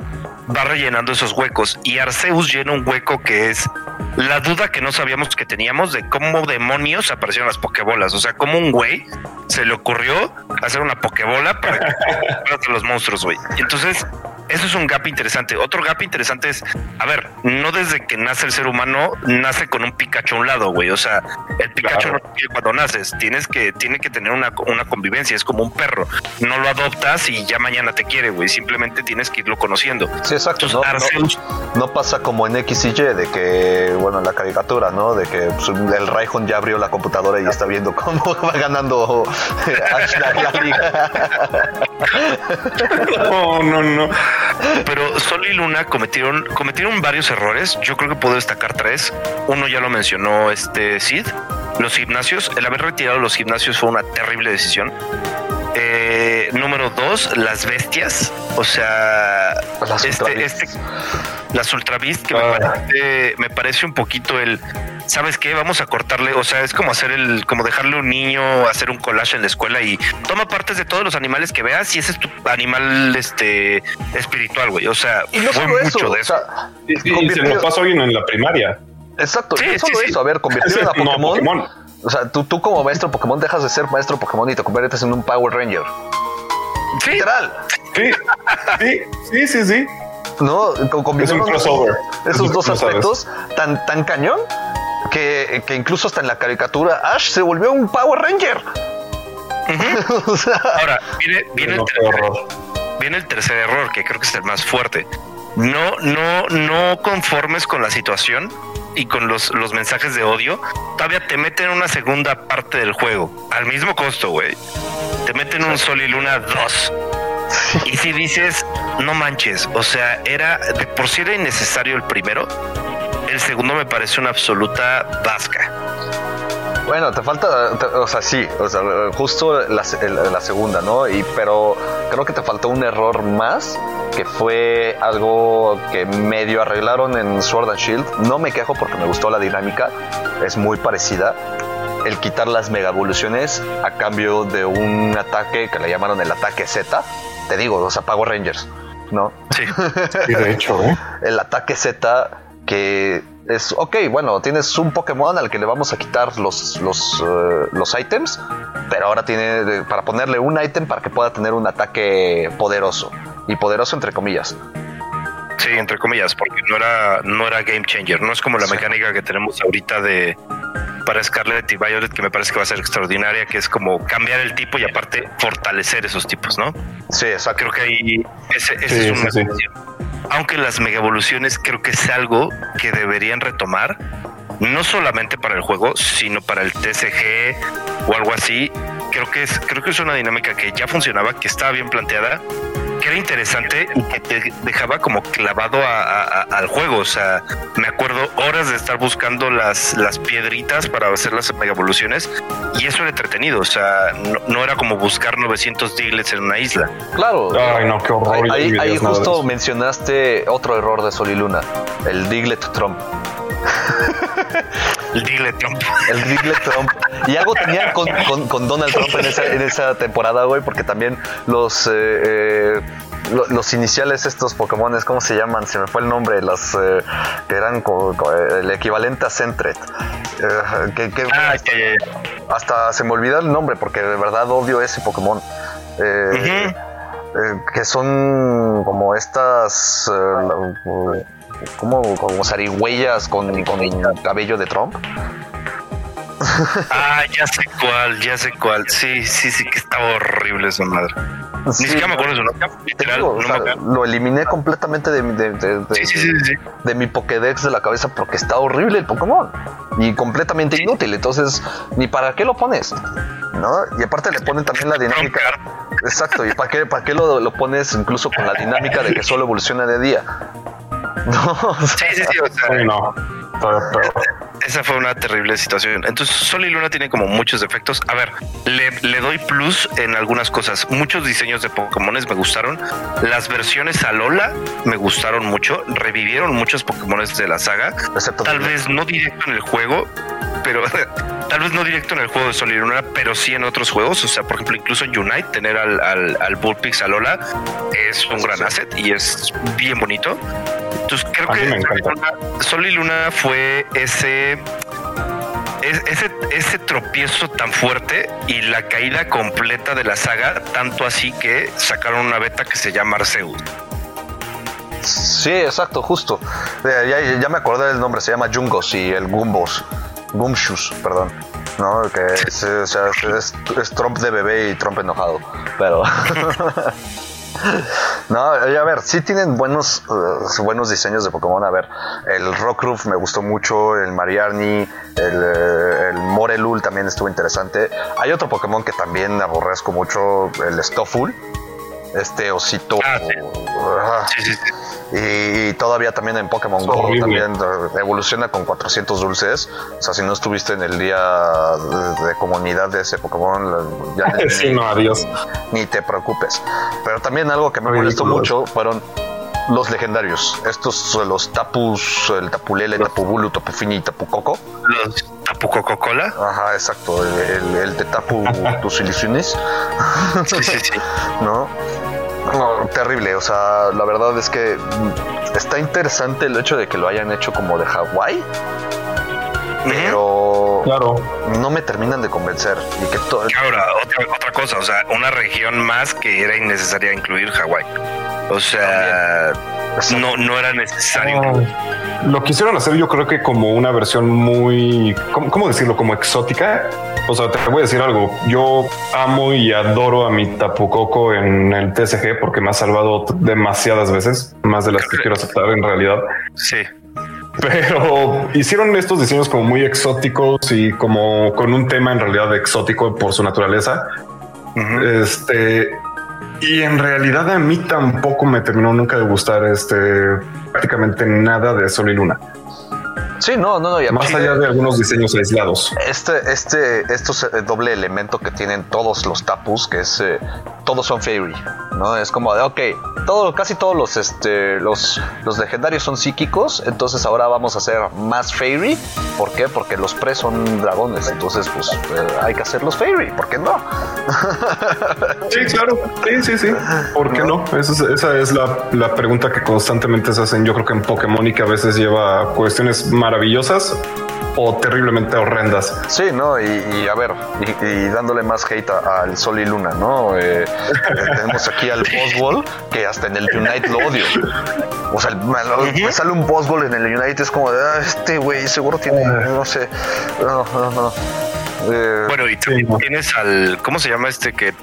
va rellenando esos huecos y Arceus llena un hueco que es la duda que no sabíamos que teníamos de cómo demonios aparecieron las pokebolas. O sea, como un güey se le ocurrió hacer una pokebola para que los monstruos, güey. Entonces, eso es un gap interesante. Otro gap interesante es, a ver, no desde que nace el ser humano, nace con un Pikachu a un lado, güey. O sea, el Pikachu no no cuando naces, tienes que, tiene que tener una, una convivencia, es como un perro. No lo adoptas y ya mañana te quiere, güey. Simplemente tienes que irlo conociendo. Sí, exacto. no, pasa como en X y Y, de que, bueno, en la caricatura, ¿no? De que pues, el Raihon ya abrió la computadora y está viendo cómo va ganando la, liga. no, no, no. Pero Sol y Luna cometieron, cometieron varios errores. Yo creo que puedo destacar tres. Uno ya lo mencionó este Sid. Los gimnasios, el haber retirado los gimnasios fue una terrible decisión. Eh, número dos, las bestias. O sea, las este, este, las Ultra Beast, que me, ah. parece, me parece un poquito el. ¿Sabes qué? Vamos a cortarle. O sea, es como hacer el. Como dejarle a un niño hacer un collage en la escuela y toma partes de todos los animales que veas y ese es tu animal este espiritual, güey. O sea, y no solo mucho de eso. y, se lo pasó bien en la primaria. Exacto, sí, no solo eso. A ver, convertir a Pokémon. O sea, tú, tú como maestro Pokémon dejas de ser maestro Pokémon y te conviertes en un Power Ranger. Literal. Sí, sí, sí, sí, sí. No, es un crossover. Esos dos aspectos tan, tan cañón que, que, incluso hasta en la caricatura Ash se volvió un Power Ranger. Ahora, viene, viene, el tercer, error. viene el tercer error, que creo que es el más fuerte. No, no, no conformes con la situación y con los, los mensajes de odio, todavía te meten una segunda parte del juego, al mismo costo, güey. Te meten un Sol y Luna 2 y si dices, no manches, o sea, era de por sí era innecesario el primero, el segundo me parece una absoluta vasca. Bueno, te falta, o sea, sí, o sea, justo la, la, segunda, ¿no? Y pero creo que te faltó un error más, que fue algo que medio arreglaron en Sword and Shield. No me quejo porque me gustó la dinámica, es muy parecida. El quitar las mega evoluciones a cambio de un ataque que le llamaron el ataque Z, te digo, los apagó Rangers, ¿no? Sí. de hecho, ¿eh? El ataque Z que es, ok, bueno, tienes un Pokémon al que le vamos a quitar los, los, eh, los ítems, pero ahora tiene para ponerle un ítem para que pueda tener un ataque poderoso. Y poderoso entre comillas. Sí, entre comillas, porque no era, no era game changer. No es como la mecánica que tenemos ahorita de para Scarlet y Violet, que me parece que va a ser extraordinaria, que es como cambiar el tipo y aparte fortalecer esos tipos, ¿no? Sí, exacto. Creo que ahí ese, es un Aunque las mega evoluciones creo que es algo que deberían retomar, no solamente para el juego, sino para el TCG o algo así. Creo que es, creo que es una dinámica que ya funcionaba, que estaba bien planteada que era interesante y que te dejaba como clavado al juego. O sea, me acuerdo horas de estar buscando las, las piedritas para hacer las mega evoluciones y eso era entretenido. O sea, no, era como buscar 900 Diglets en una isla. Claro. Ay, no, qué horror. Ahí, ahí justo mencionaste otro error de Sol y Luna, el Diglet Trump. El Diglett Trump. El Diglett Trump. Y algo tenía con, con, Donald Trump en esa, en esa temporada, güey, porque también los. Eh, eh, los iniciales estos Pokémon, ¿cómo se llaman? Se me fue el nombre, los eh, que eran el equivalente a Centret. que, ah, hasta se me olvidó el nombre porque de verdad odio ese Pokémon. que son como estas como, como zarigüeyas con, con cabello de Trump. Ah, ya sé cuál, ya sé cuál. Sí, sí, sí, que estaba horrible esa madre. Ni siquiera me acuerdo ¿no? Lo eliminé completamente de, de, de, de, mi Pokédex de la cabeza porque está horrible el Pokémon y completamente inútil. Entonces, ni para qué lo pones, ¿no? Y aparte le ponen también la dinámica. Exacto, y para qué, para qué lo, lo pones incluso con la dinámica de que solo evoluciona de día. No, sí, sí, sí, o sea, no. Esa fue una terrible situación. Entonces, Sol y Luna tienen como muchos defectos. A ver, le, doy plus en algunas cosas. Muchos diseños de Pokémon me gustaron. Las versiones a Lola me gustaron mucho. Revivieron muchos Pokémon de la saga. Tal vez no directo en el juego, pero tal vez no directo en el juego de Sol y Luna, pero sí en otros juegos. O sea, por ejemplo, incluso en Unite, tener al, al, al Bullpix a Lola es un gran asset y es bien bonito. Entonces creo que Sol y Luna fue ese ese, ese tropiezo tan fuerte y la caída completa de la saga, tanto así que sacaron una beta que se llama Arceus. Sí, exacto, justo. Ya, ya, me acordé del nombre, se llama Jungos y el Gumbos. Gumshus, perdón. ¿no? Que es, es, Trump de bebé y Trump enojado. Pero. no, a ver, sí tienen buenos, uh, buenos diseños de Pokémon. A ver, el Roof me gustó mucho, el Mariarni, el, eh, el Morelul también estuvo interesante. Hay otro Pokémon que también aborrezco mucho, el Stofful este osito. Ah, y, todavía también en Pokémon Go también evoluciona con 400 dulces. O sea, si no estuviste en el día de, comunidad de ese Pokémon, ya no, adiós. Ni te preocupes. Pero también algo que me molestó mucho fueron los legendarios. Estos son los tapus, el tapulele, el tapubulu, tapufini y tapucoco. Los tapucoco-cola. Ajá, exacto. El, el, de tapu tus ilusiones. Sí, sí, sí. ¿No? No, terrible. O sea, la verdad es que está interesante el hecho de que lo hayan hecho como de Hawái. Pero claro. no me terminan de convencer. Y que Ahora, otra, otra cosa, o sea, una región más que era innecesaria incluir Hawái. O sea, no, no era necesario. Lo quisieron hacer yo creo que como una versión muy, ¿cómo, decirlo? Como exótica. O sea, te voy a decir algo. Yo amo y adoro a mi Tapucoco en el TSG porque me ha salvado demasiadas veces, más de las que quiero aceptar en realidad. Sí. Pero hicieron estos diseños como muy exóticos y como con un tema en realidad exótico por su naturaleza. Este y en realidad a mí tampoco me terminó nunca de gustar este prácticamente nada de Sol y Luna. Sí, no, no, no. Más allá de algunos diseños aislados. Este, este, estos eh, doble elemento que tienen todos los tapus, que es eh, todos son fairy, ¿no? Es como de, ok, todo, casi todos los, este, los, los legendarios son psíquicos, entonces ahora vamos a hacer más fairy. ¿Por qué? Porque los pre son dragones, entonces pues eh, hay que hacer los fairy, ¿por qué no? sí, claro, sí, sí, sí, ¿por qué no? Esa es, la, la, pregunta que constantemente se hacen, yo creo que en Pokémon y que a veces lleva cuestiones maravillosas o terriblemente horrendas. Sí, ¿no? Y, a ver, y, dándole más hate al Sol y Luna, ¿no? Eh, eh, tenemos aquí al Boswell, que hasta en el Unite lo odio. O sea, me, sale un Boswell en el Unite, es como de, ah, este güey seguro tiene, no sé, no, no, no. Eh, bueno, y tú tienes al, ¿cómo se llama este que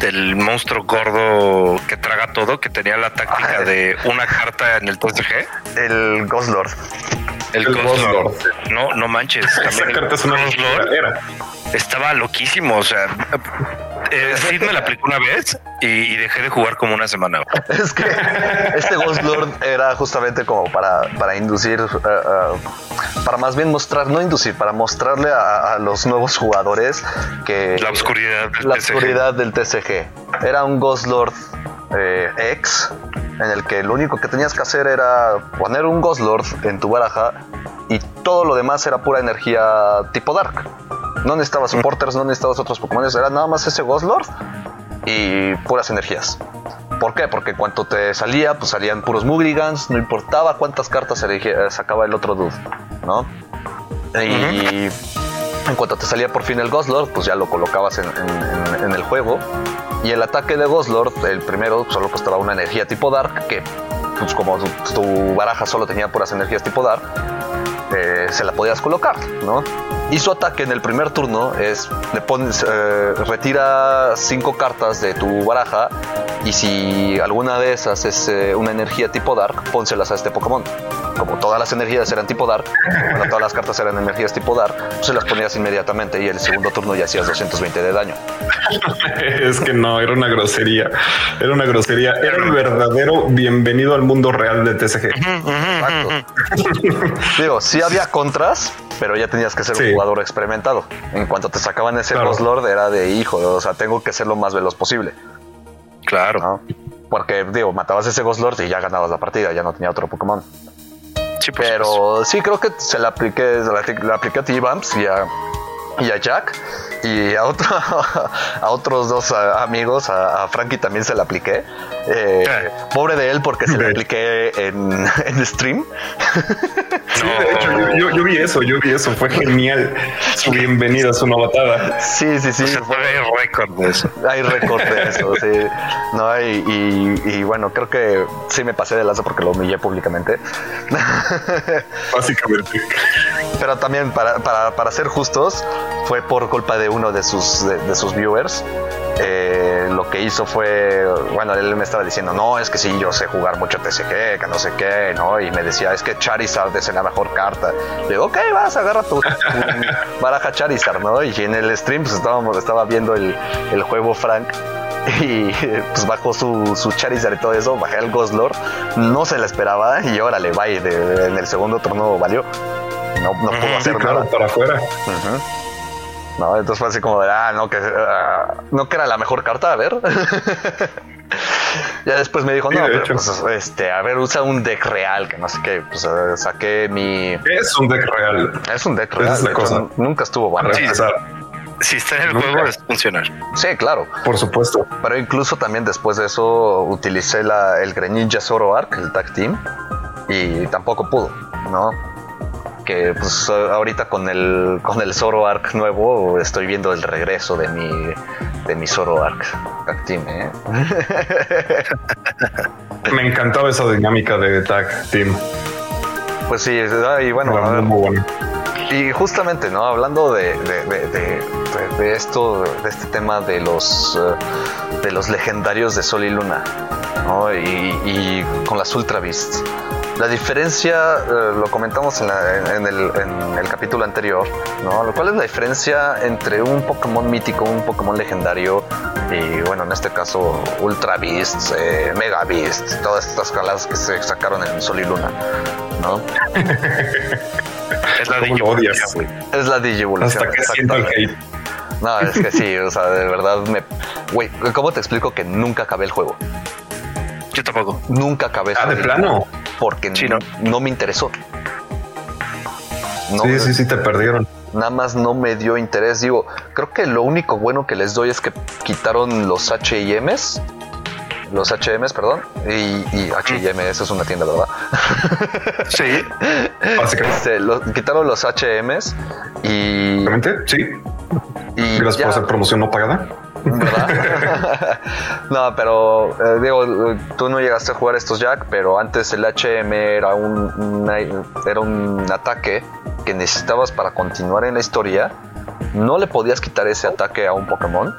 del monstruo gordo que traga todo, que tenía la táctica de una carta en el TCG? El Ghost Lord. El, el No, no manches. También carta es una estaba loquísimo. O sea, eh, Sid me la aplicó una vez y, dejé de jugar como una semana. Es que este Ghost Lord era justamente como para, para inducir, uh, uh, para más bien mostrar, no inducir, para mostrarle a, los nuevos jugadores que la oscuridad del, la TCG. Oscuridad del TCG. Era un Ghost Lord eh, X en el que lo único que tenías que hacer era poner un Ghost Lord en tu baraja y todo lo demás era pura energía tipo Dark. No necesitabas supporters, no necesitabas otros Pokémon, era nada más ese Ghost Lord y puras energías. ¿Por qué? Porque cuando te salía, pues salían puros Mugrigans, no importaba cuántas cartas sacaba el otro dude, ¿no? Y en cuanto te salía por fin el Ghost Lord, pues ya lo colocabas en, el juego. Y el ataque de Ghost el primero, solo costaba una energía tipo Dark, que pues como tu baraja solo tenía puras energías tipo Dark, eh, se la podías colocar, ¿no? Y su ataque en el primer turno es, eh, retira cinco cartas de tu baraja y si alguna de esas es eh, una energía tipo Dark, pónselas a este Pokémon. Como todas las energías eran tipo bueno, todas las cartas eran energías tipo Dark, pues se las ponías inmediatamente y el segundo turno ya hacías 220 de daño. es que no, era una grosería. Era una grosería. Era un verdadero bienvenido al mundo real de TCG. Digo, sí había contras, pero ya tenías que ser un jugador experimentado. En cuanto te sacaban ese claro. Lord, era de hijo, o sea, tengo que ser lo más veloz posible. Claro. Porque, digo, matabas ese Ghost Lord y ya ganabas la partida, ya no tenía otro Pokémon. Pero sí creo que se la apliqué, la, apliqué a T-Bumps y a, y a Jack y a, otro, a otros dos amigos, a, Frankie también se la apliqué. Eh, pobre de él porque se la apliqué en, en stream. Sí, de hecho, yo, yo, vi eso, yo vi eso, fue genial. Su bienvenida, su novatada. Sí, sí, sí. hay récord de eso. Hay récord de eso, sí. No, y, y, bueno, creo que sí me pasé de lazo porque lo humillé públicamente. Básicamente. Pero también, para, para, para ser justos, fue por culpa de uno de sus, de, sus viewers. Eh, lo que hizo fue, bueno, él me estaba diciendo, no, es que sí, yo sé jugar mucho TCG, que no sé qué, ¿no? Y me decía, es que Charizard es la mejor carta. Le digo, ok, vas, agarra tu, baraja Charizard, ¿no? Y en el stream pues estábamos, estaba viendo el, el juego Frank y pues bajó su, su Charizard y todo eso, bajé el Goslor, no se la esperaba y órale, vaya, en el segundo turno valió. No, no pudo hacer nada. para afuera. No, entonces fue así como de, ah, no, que, ah, no que era la mejor carta, a ver. ya después me dijo, no, pero pues, este, a ver, usa un deck real, que no sé qué, pues eh, saqué mi... Es un deck real. Es un deck real, nunca estuvo bueno. si está en el juego es funcionar. Sí, claro. Por supuesto. Pero incluso también después de eso utilicé la, el Greninja Zoro Arc, el tag team, y tampoco pudo, ¿no? Que pues ahorita con el con el Zoro Arc nuevo estoy viendo el regreso de mi de mi Zoro Arc, Team. ¿eh? Me encantaba esa dinámica de Tag Team. Pues sí, y bueno, y justamente, ¿no? Hablando de, de, esto, de este tema de los eh, de los legendarios de Sol y Luna, ¿no? Y, y con las Ultra Beasts. La diferencia, eh, lo comentamos en, el, capítulo anterior, ¿no? ¿Cuál es la diferencia entre un Pokémon mítico, un Pokémon legendario y, bueno, en este caso, Ultra Beast, eh, Mega Beast, todas estas calas que se sacaron en Sol y Luna, ¿no? es la Digivolución. Es la Digivolución. Hasta que siento el hate. No, es que sí, o sea, de verdad me... Güey, ¿cómo te explico que nunca acabé el juego? Yo tampoco. Nunca acabé. Ah, de plano. Porque no. me interesó. sí, sí, sí, te perdieron. Nada más no me dio interés. Digo, creo que lo único bueno que les doy es que quitaron los HMs. Los HMs, perdón. Y, y HM, esa es una tienda, ¿verdad? Sí. Básicamente. Este, quitaron los HMs y. ¿Realmente? Sí. Y Gracias por hacer promoción no pagada. no, pero eh, digo, tú no llegaste a jugar estos Jack, pero antes el HM era un, era un ataque que necesitabas para continuar en la historia. No le podías quitar ese ataque a un Pokémon,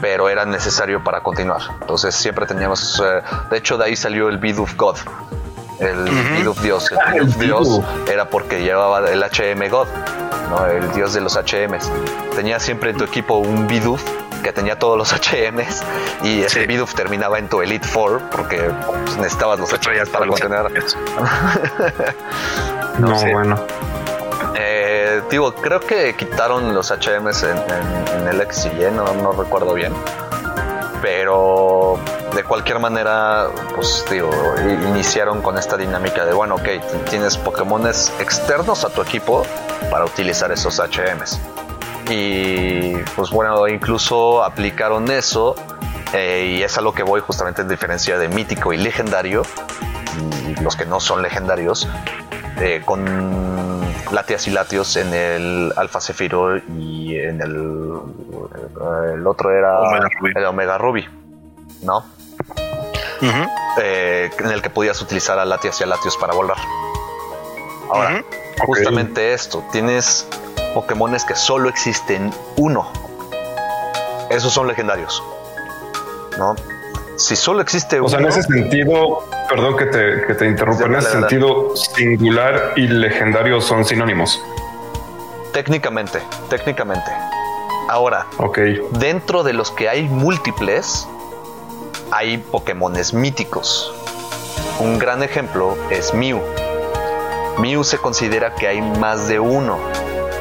pero era necesario para continuar. Entonces siempre teníamos, eh, de hecho de ahí salió el Bidoof God. El Bidoof Dios. El ah, Bidoof Dios era porque llevaba el HM God, ¿no? el dios de los HMs. Tenía siempre en tu equipo un Bidoof que tenía todos los HMs y ese Bidoof terminaba en tu Elite Four porque pues, necesitabas los HMs para contener. no, bueno. Eh, digo, creo que quitaron los HMs en, el X y no, no recuerdo bien. Pero de cualquier manera, pues digo, iniciaron con esta dinámica de, bueno, ok, tienes Pokémones externos a tu equipo para utilizar esos HMs. Y pues bueno, incluso aplicaron eso eh, y es a lo que voy justamente en diferencia de mítico y legendario, y los que no son legendarios, eh, con Latias y Latios en el Alpha Zephyro y en el, el otro era el Omega Ruby, ¿no? Eh, en el que podías utilizar a Latias y a Latios para volar. Ahora, justamente esto, tienes Pokémones que solo existen uno. Esos son legendarios. ¿No? Si solo existe uno. O sea, en ese sentido, perdón que te, que te interrumpa, en ese sentido, singular y legendario son sinónimos. Técnicamente, técnicamente. Ahora, okay. dentro de los que hay múltiples, hay Pokémones míticos. Un gran ejemplo es Mew. Mew se considera que hay más de uno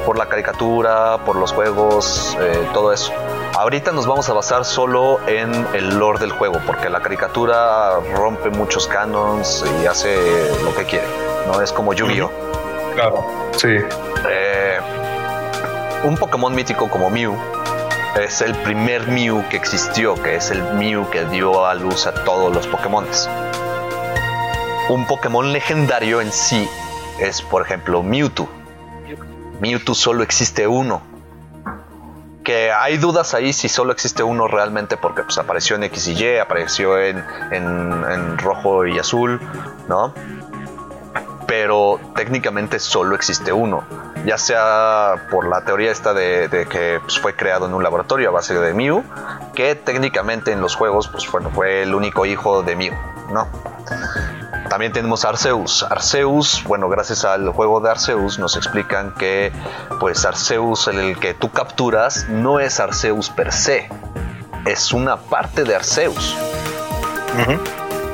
por la caricatura, por los juegos, eh, todo eso. Ahorita nos vamos a basar solo en el lore del juego, porque la caricatura rompe muchos canons y hace lo que quiere. No es como Yu-Gi-Oh. Claro, sí. Eh, un Pokémon mítico como Mew es el primer Mew que existió, que es el Mew que dio a luz a todos los Pokémon. Un Pokémon legendario en sí es, por ejemplo, Mewtwo. Mewtwo solo existe uno. Que hay dudas ahí si solo existe uno realmente porque pues, apareció en X y Y, apareció en, en rojo y azul, ¿no? Pero técnicamente solo existe uno ya sea por la teoría esta de, que pues, fue creado en un laboratorio a base de Mew, que técnicamente en los juegos pues, bueno, fue el único hijo de Mew, ¿no? También tenemos Arceus. Arceus, bueno, gracias al juego de Arceus nos explican que pues Arceus, el que tú capturas, no es Arceus per se, es una parte de Arceus.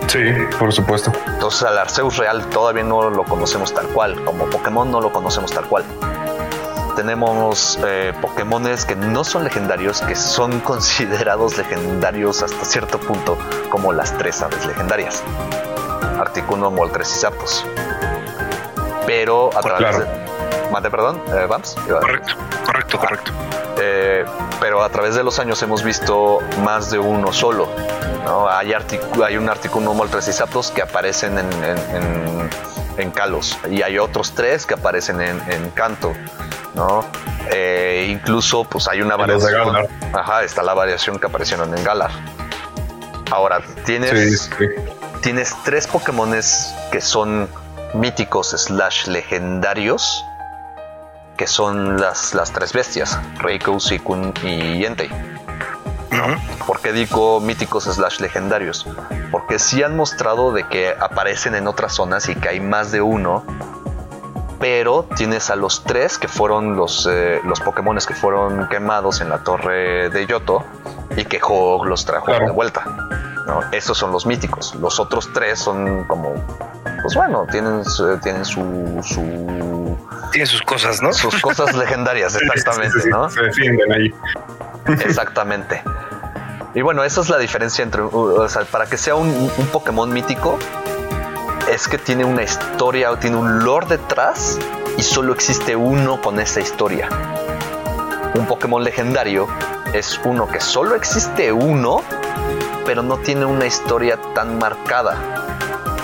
Sí, por supuesto. Entonces al Arceus real todavía no lo conocemos tal cual, como Pokémon no lo conocemos tal cual. Tenemos eh, Pokémones que no son legendarios, que son considerados legendarios hasta cierto punto, como las tres aves legendarias. Articuno, Moltres y Zapdos. Pero a través de... Mate, perdón, eh, Vams. Correcto, correcto, correcto. Eh, pero a través de los años hemos visto más de uno solo. Hay, hay un artículo Moltres y Zapdos que aparecen en, en, Kalos y hay otros tres que aparecen en, Canto. ¿no? Eh, incluso pues hay una variación. Ajá, está la variación que aparecieron en Galar. Ahora, tienes, tienes tres Pokémones que son míticos slash legendarios que son las, las tres bestias, Reiko, Sikun y Entei. ¿Por qué digo míticos slash legendarios? Porque sí han mostrado de que aparecen en otras zonas y que hay más de uno, pero tienes a los tres que fueron los, eh, los Pokémon que fueron quemados en la torre de Yoto y que Hog los trajo de vuelta. ¿No? Esos son los míticos. Los otros tres son como, pues bueno, tienen, tienen su, su tiene sus cosas, ¿no? Sus cosas legendarias, exactamente, ¿no? Se defienden ahí. Exactamente. Y bueno, esa es la diferencia entre, o sea, para que sea un, Pokémon mítico, es que tiene una historia o tiene un lore detrás y solo existe uno con esa historia. Un Pokémon legendario es uno que solo existe uno, pero no tiene una historia tan marcada,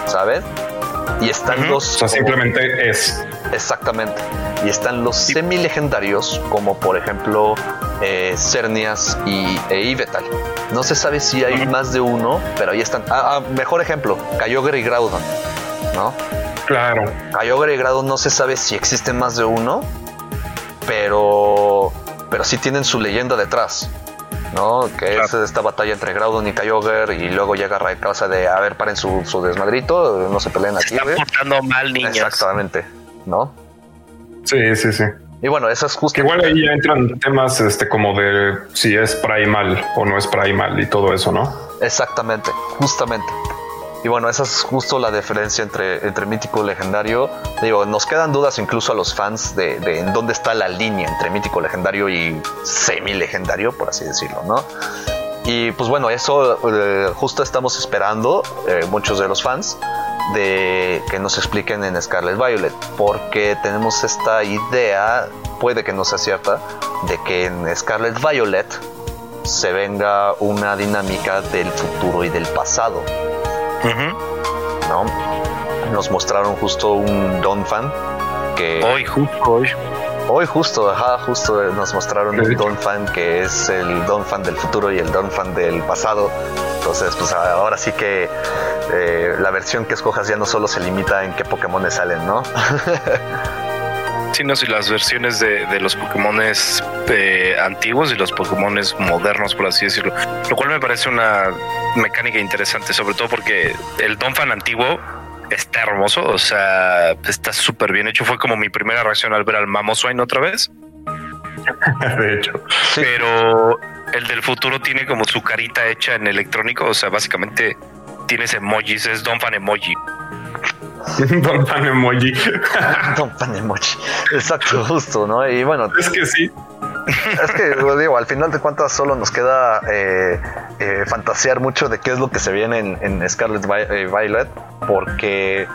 ¿sabes? Y están los... O sea, simplemente es. Exactamente. Y están los semi-legendarios, como por ejemplo eh, Cernias y e Ivetal. No se sabe si hay más de uno, pero ahí están. Ah, ah, mejor ejemplo, Kyogre y Groudon, ¿no? Claro. Kyogre y Groudon no se sabe si existen más de uno, pero, pero sí tienen su leyenda detrás. ¿No? Que es esta batalla entre Groudon y Kyogre y luego llega Rayquaza de, a ver, paren su, su desmadrito, no se peleen aquí. Se portando mal, niños. Exactamente, ¿no? Sí, sí, sí. Y bueno, eso es justo. Igual ahí ya entran temas este, como de si es primal o no es primal y todo eso, ¿no? Exactamente, justamente. Y bueno, esa es justo la diferencia entre, entre mítico y legendario. Digo, nos quedan dudas incluso a los fans de, en dónde está la línea entre mítico legendario y semi legendario, por así decirlo, ¿no? Y pues bueno, eso eh, justo estamos esperando, eh, muchos de los fans, de que nos expliquen en Scarlet Violet, porque tenemos esta idea, puede que no sea cierta, de que en Scarlet Violet se venga una dinámica del futuro y del pasado. ¿No? Nos mostraron justo un Don Fan que. Hoy, justo hoy. Hoy justo, ajá, justo nos mostraron un Don Fan que es el Don Fan del futuro y el Don Fan del pasado. Entonces, pues ahora sí que eh, la versión que escojas ya no solo se limita en qué Pokémon salen, ¿no? sino si las versiones de, los Pokémon eh, antiguos y los Pokémon modernos, por así decirlo. Lo cual me parece una mecánica interesante, sobre todo porque el Donphan antiguo está hermoso, o sea, está súper bien hecho. Fue como mi primera reacción al ver al Mamoswine otra vez. de hecho. Pero el del futuro tiene como su carita hecha en electrónico, o sea, básicamente tienes emojis, es Donphan emoji. Don Pan Emoji. Don Pan Emoji. Exacto, justo, ¿no? Y bueno. Es que sí. Es que, digo, al final de cuentas solo nos queda eh, eh, fantasear mucho de qué es lo que se viene en, Scarlet eh, Violet, porque,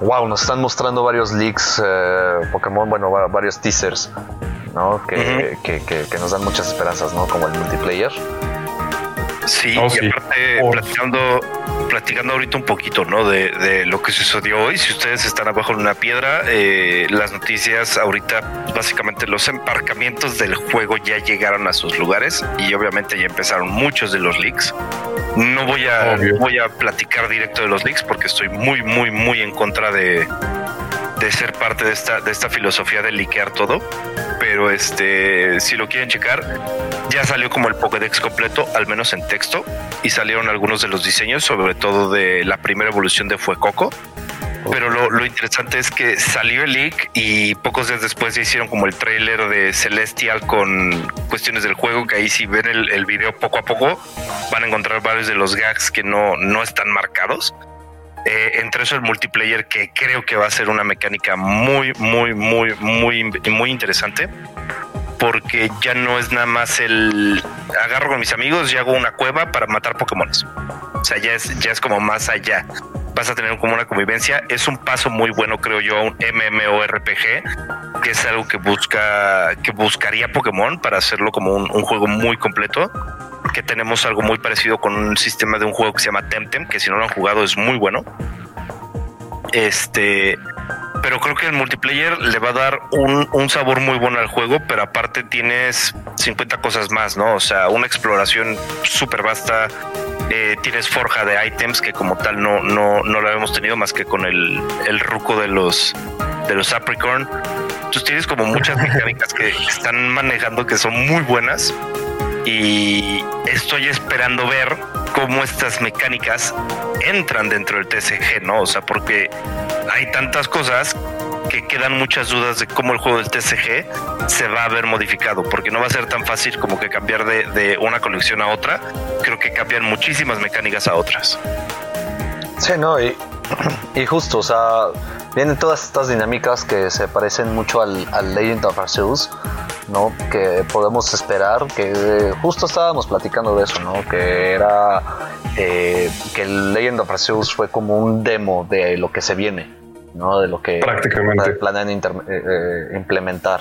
wow, nos están mostrando varios leaks Pokémon, bueno, varios teasers, ¿no? Que, que, nos dan muchas esperanzas, ¿no? Como el multiplayer. Sí, oh, y aparte, platicando, platicando ahorita un poquito, ¿no? De, lo que sucedió hoy. Si ustedes están abajo de una piedra, eh, las noticias ahorita, básicamente los embarcamientos del juego ya llegaron a sus lugares y obviamente ya empezaron muchos de los leaks. No voy a, voy a platicar directo de los leaks porque estoy muy, muy, muy en contra de, de ser parte de esta, de esta filosofía de liquear todo. Pero este, si lo quieren checar, ya salió como el Pokédex completo, al menos en texto, y salieron algunos de los diseños, sobre todo de la primera evolución de Fuecoco. Pero lo, interesante es que salió el leak y pocos días después se hicieron como el trailer de Celestial con cuestiones del juego, que ahí si ven el, el video poco a poco van a encontrar varios de los gags que no, no están marcados. Eh, entre eso el multiplayer que creo que va a ser una mecánica muy, muy, muy, muy, muy interesante. Porque ya no es nada más el agarro con mis amigos y hago una cueva para matar Pokémon. O sea, ya es, ya es como más allá. Vas a tener como una convivencia. Es un paso muy bueno, creo yo, a un MMORPG, que es algo que busca, que buscaría Pokémon para hacerlo como un juego muy completo que tenemos algo muy parecido con un sistema de un juego que se llama Temtem, que si no lo han jugado es muy bueno. Este, pero creo que el multiplayer le va a dar un, sabor muy bueno al juego, pero aparte tienes 50 cosas más, ¿no? O sea, una exploración súper vasta. Eh, tienes forja de items que como tal no, no, no lo habíamos tenido más que con el, el ruco de los de los Apricorn. Entonces tienes como muchas mecánicas que están manejando que son muy buenas y estoy esperando ver cómo estas mecánicas entran dentro del TCG, ¿no? O sea, porque hay tantas cosas que quedan muchas dudas de cómo el juego del TCG se va a ver modificado, porque no va a ser tan fácil como que cambiar de, una colección a otra. Creo que cambian muchísimas mecánicas a otras. Sí, no, y, y justo, o sea, vienen todas estas dinámicas que se parecen mucho al, al Legend of Arceus ¿no? Que podemos esperar, que justo estábamos platicando de eso, ¿no? Que era eh, que el Legend of Arceus fue como un demo de lo que se viene, ¿no? De lo que Prácticamente. planean eh, eh, implementar.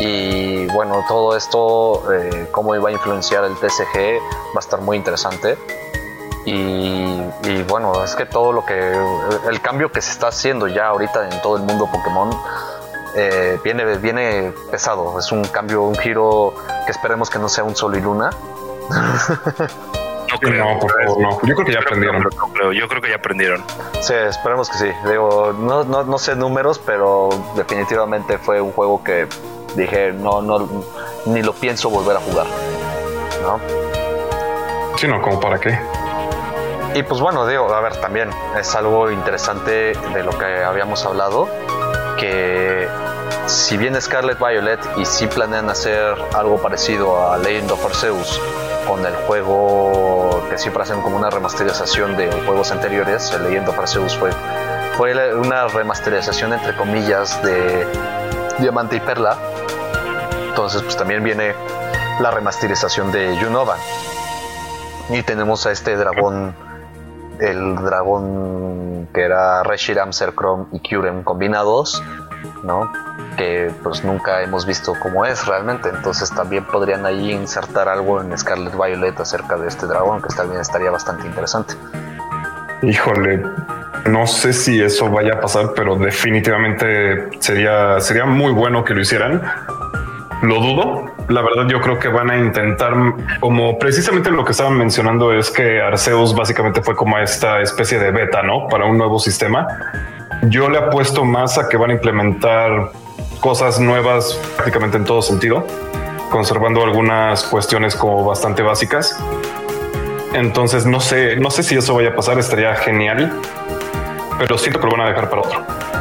Y bueno, todo esto, cómo iba a influenciar el TCG, va a estar muy interesante. Y, y, bueno, es que todo lo que. El cambio que se está haciendo ya ahorita en todo el mundo Pokémon eh, viene, viene pesado. Es un cambio, un giro que esperemos que no sea un sol y luna. No creo, por favor, no. Yo creo que ya aprendieron. yo creo que ya aprendieron. Sí, esperemos que sí. Digo, no, no, no sé números, pero definitivamente fue un juego que dije, no, no, ni lo pienso volver a jugar. ¿No? Sí, no, como para qué. Y pues bueno, digo, a ver, también es algo interesante de lo que habíamos hablado que si bien Scarlet Violet y si planean hacer algo parecido a Legend of Arceus con el juego que siempre hacen como una remasterización de juegos anteriores, el Legend of Arceus fue, fue una remasterización entre comillas de Diamante y Perla. Entonces pues también viene la remasterización de Unova. Y tenemos a este dragón el dragón que era Reshiram, Sercrom y Kyurem combinados, ¿no? Que pues nunca hemos visto cómo es realmente. Entonces también podrían ahí insertar algo en Scarlet Violet acerca de este dragón, que también estaría bastante interesante. Híjole, no sé si eso vaya a pasar, pero definitivamente sería, sería muy bueno que lo hicieran. Lo dudo, la verdad yo creo que van a intentar, como precisamente lo que estaban mencionando es que Arceus básicamente fue como esta especie de beta, ¿no? Para un nuevo sistema. Yo le apuesto más a que van a implementar cosas nuevas prácticamente en todo sentido, conservando algunas cuestiones como bastante básicas. Entonces no sé, no sé si eso vaya a pasar, estaría genial, pero siento que lo van a dejar para otro.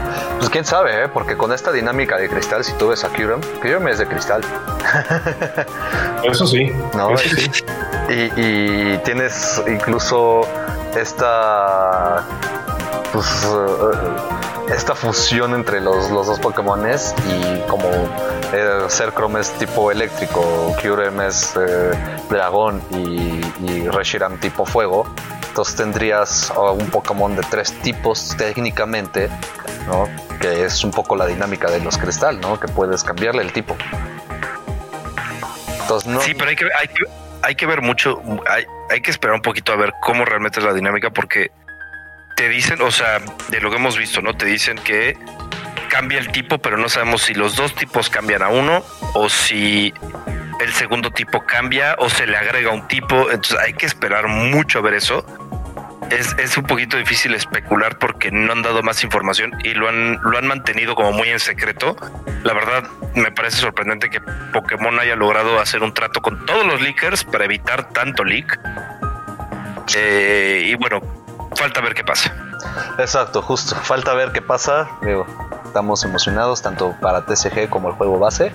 Pues quién sabe, ¿eh? porque con esta dinámica de cristal, si tú ves a Kyurem, Kyurem es de cristal. Eso sí. ¿No? Eso sí. Y, y, incluso esta. Pues. Eh, esta fusión entre los, los dos Pokémones y como eh, Sercrom es tipo eléctrico, Kyurem es eh, dragón y, y Reshiram tipo fuego, entonces tendrías un Pokémon de tres tipos técnicamente, ¿no? Que es un poco la dinámica de los cristal, ¿no? Que puedes cambiarle el tipo. Entonces, no... Sí, pero hay que, hay que, hay que ver mucho, hay, hay que esperar un poquito a ver cómo realmente es la dinámica, porque te dicen, o sea, de lo que hemos visto, ¿no? Te dicen que cambia el tipo, pero no sabemos si los dos tipos cambian a uno o si el segundo tipo cambia o se le agrega un tipo. Entonces hay que esperar mucho a ver eso. Es, es, un poquito difícil especular porque no han dado más información y lo han, lo han mantenido como muy en secreto. La verdad, me parece sorprendente que Pokémon haya logrado hacer un trato con todos los leakers para evitar tanto leak. Eh, y bueno, falta ver qué pasa. Exacto, justo. Falta ver qué pasa. Digo, estamos emocionados tanto para TCG como el juego base.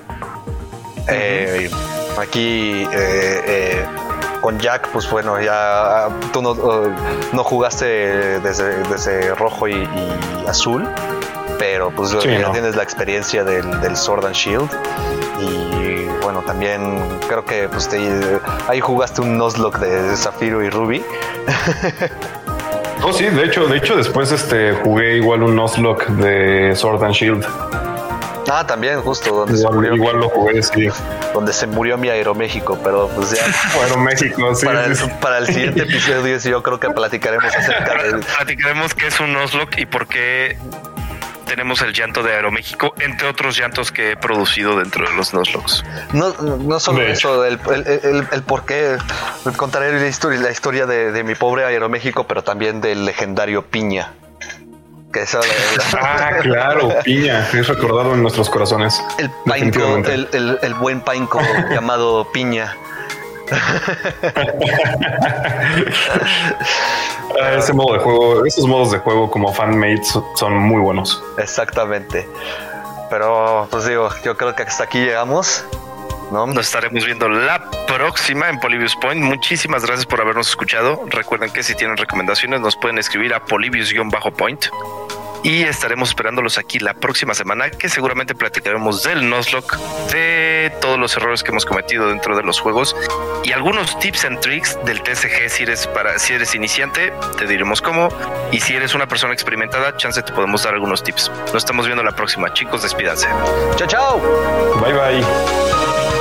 Eh, aquí eh, eh, con Jack, pues bueno, ya tú no, no jugaste desde, rojo y, azul, pero pues ya tienes la experiencia del, del, Sword and Shield. Y bueno, también creo que pues ahí jugaste un Nuzlocke de Zafiro y Ruby. Oh, sí, de hecho, de hecho, después este jugué igual un Nuzlocke de Sword and Shield. Ah, también, justo donde igual, se murió. Igual lo jugué, sí. Donde se murió mi Aeroméxico, pero pues ya. Aeroméxico, sí. Para el, para el siguiente episodio, yo creo que platicaremos acerca de. Platicaremos qué es un Nuzlocke y por qué tenemos el llanto de Aeroméxico, entre otros llantos que he producido dentro de los Nuzlocks. No, no solo eso, el, el, el, por qué contaré la historia, la historia de, de mi pobre Aeroméxico, pero también del legendario Piña. Que es ah, claro, Piña, es recordado en nuestros corazones. El Painco, el, el, buen Painco llamado Piña. Ah, ese modo de juego, esos modos de juego como fanmates son muy buenos. Exactamente. Pero pues digo, yo creo que hasta aquí llegamos. ¿no? Nos estaremos viendo la próxima en Polybius Point. Muchísimas gracias por habernos escuchado. Recuerden que si tienen recomendaciones nos pueden escribir a Polybius-point y estaremos esperándolos aquí la próxima semana que seguramente platicaremos del Nuzlocke, de todos los errores que hemos cometido dentro de los juegos y algunos tips and tricks del TCG si eres para si eres iniciante, te diremos cómo y si eres una persona experimentada, chance te podemos dar algunos tips. Nos estamos viendo la próxima, chicos, despídanse. Chao, chao. Bye bye.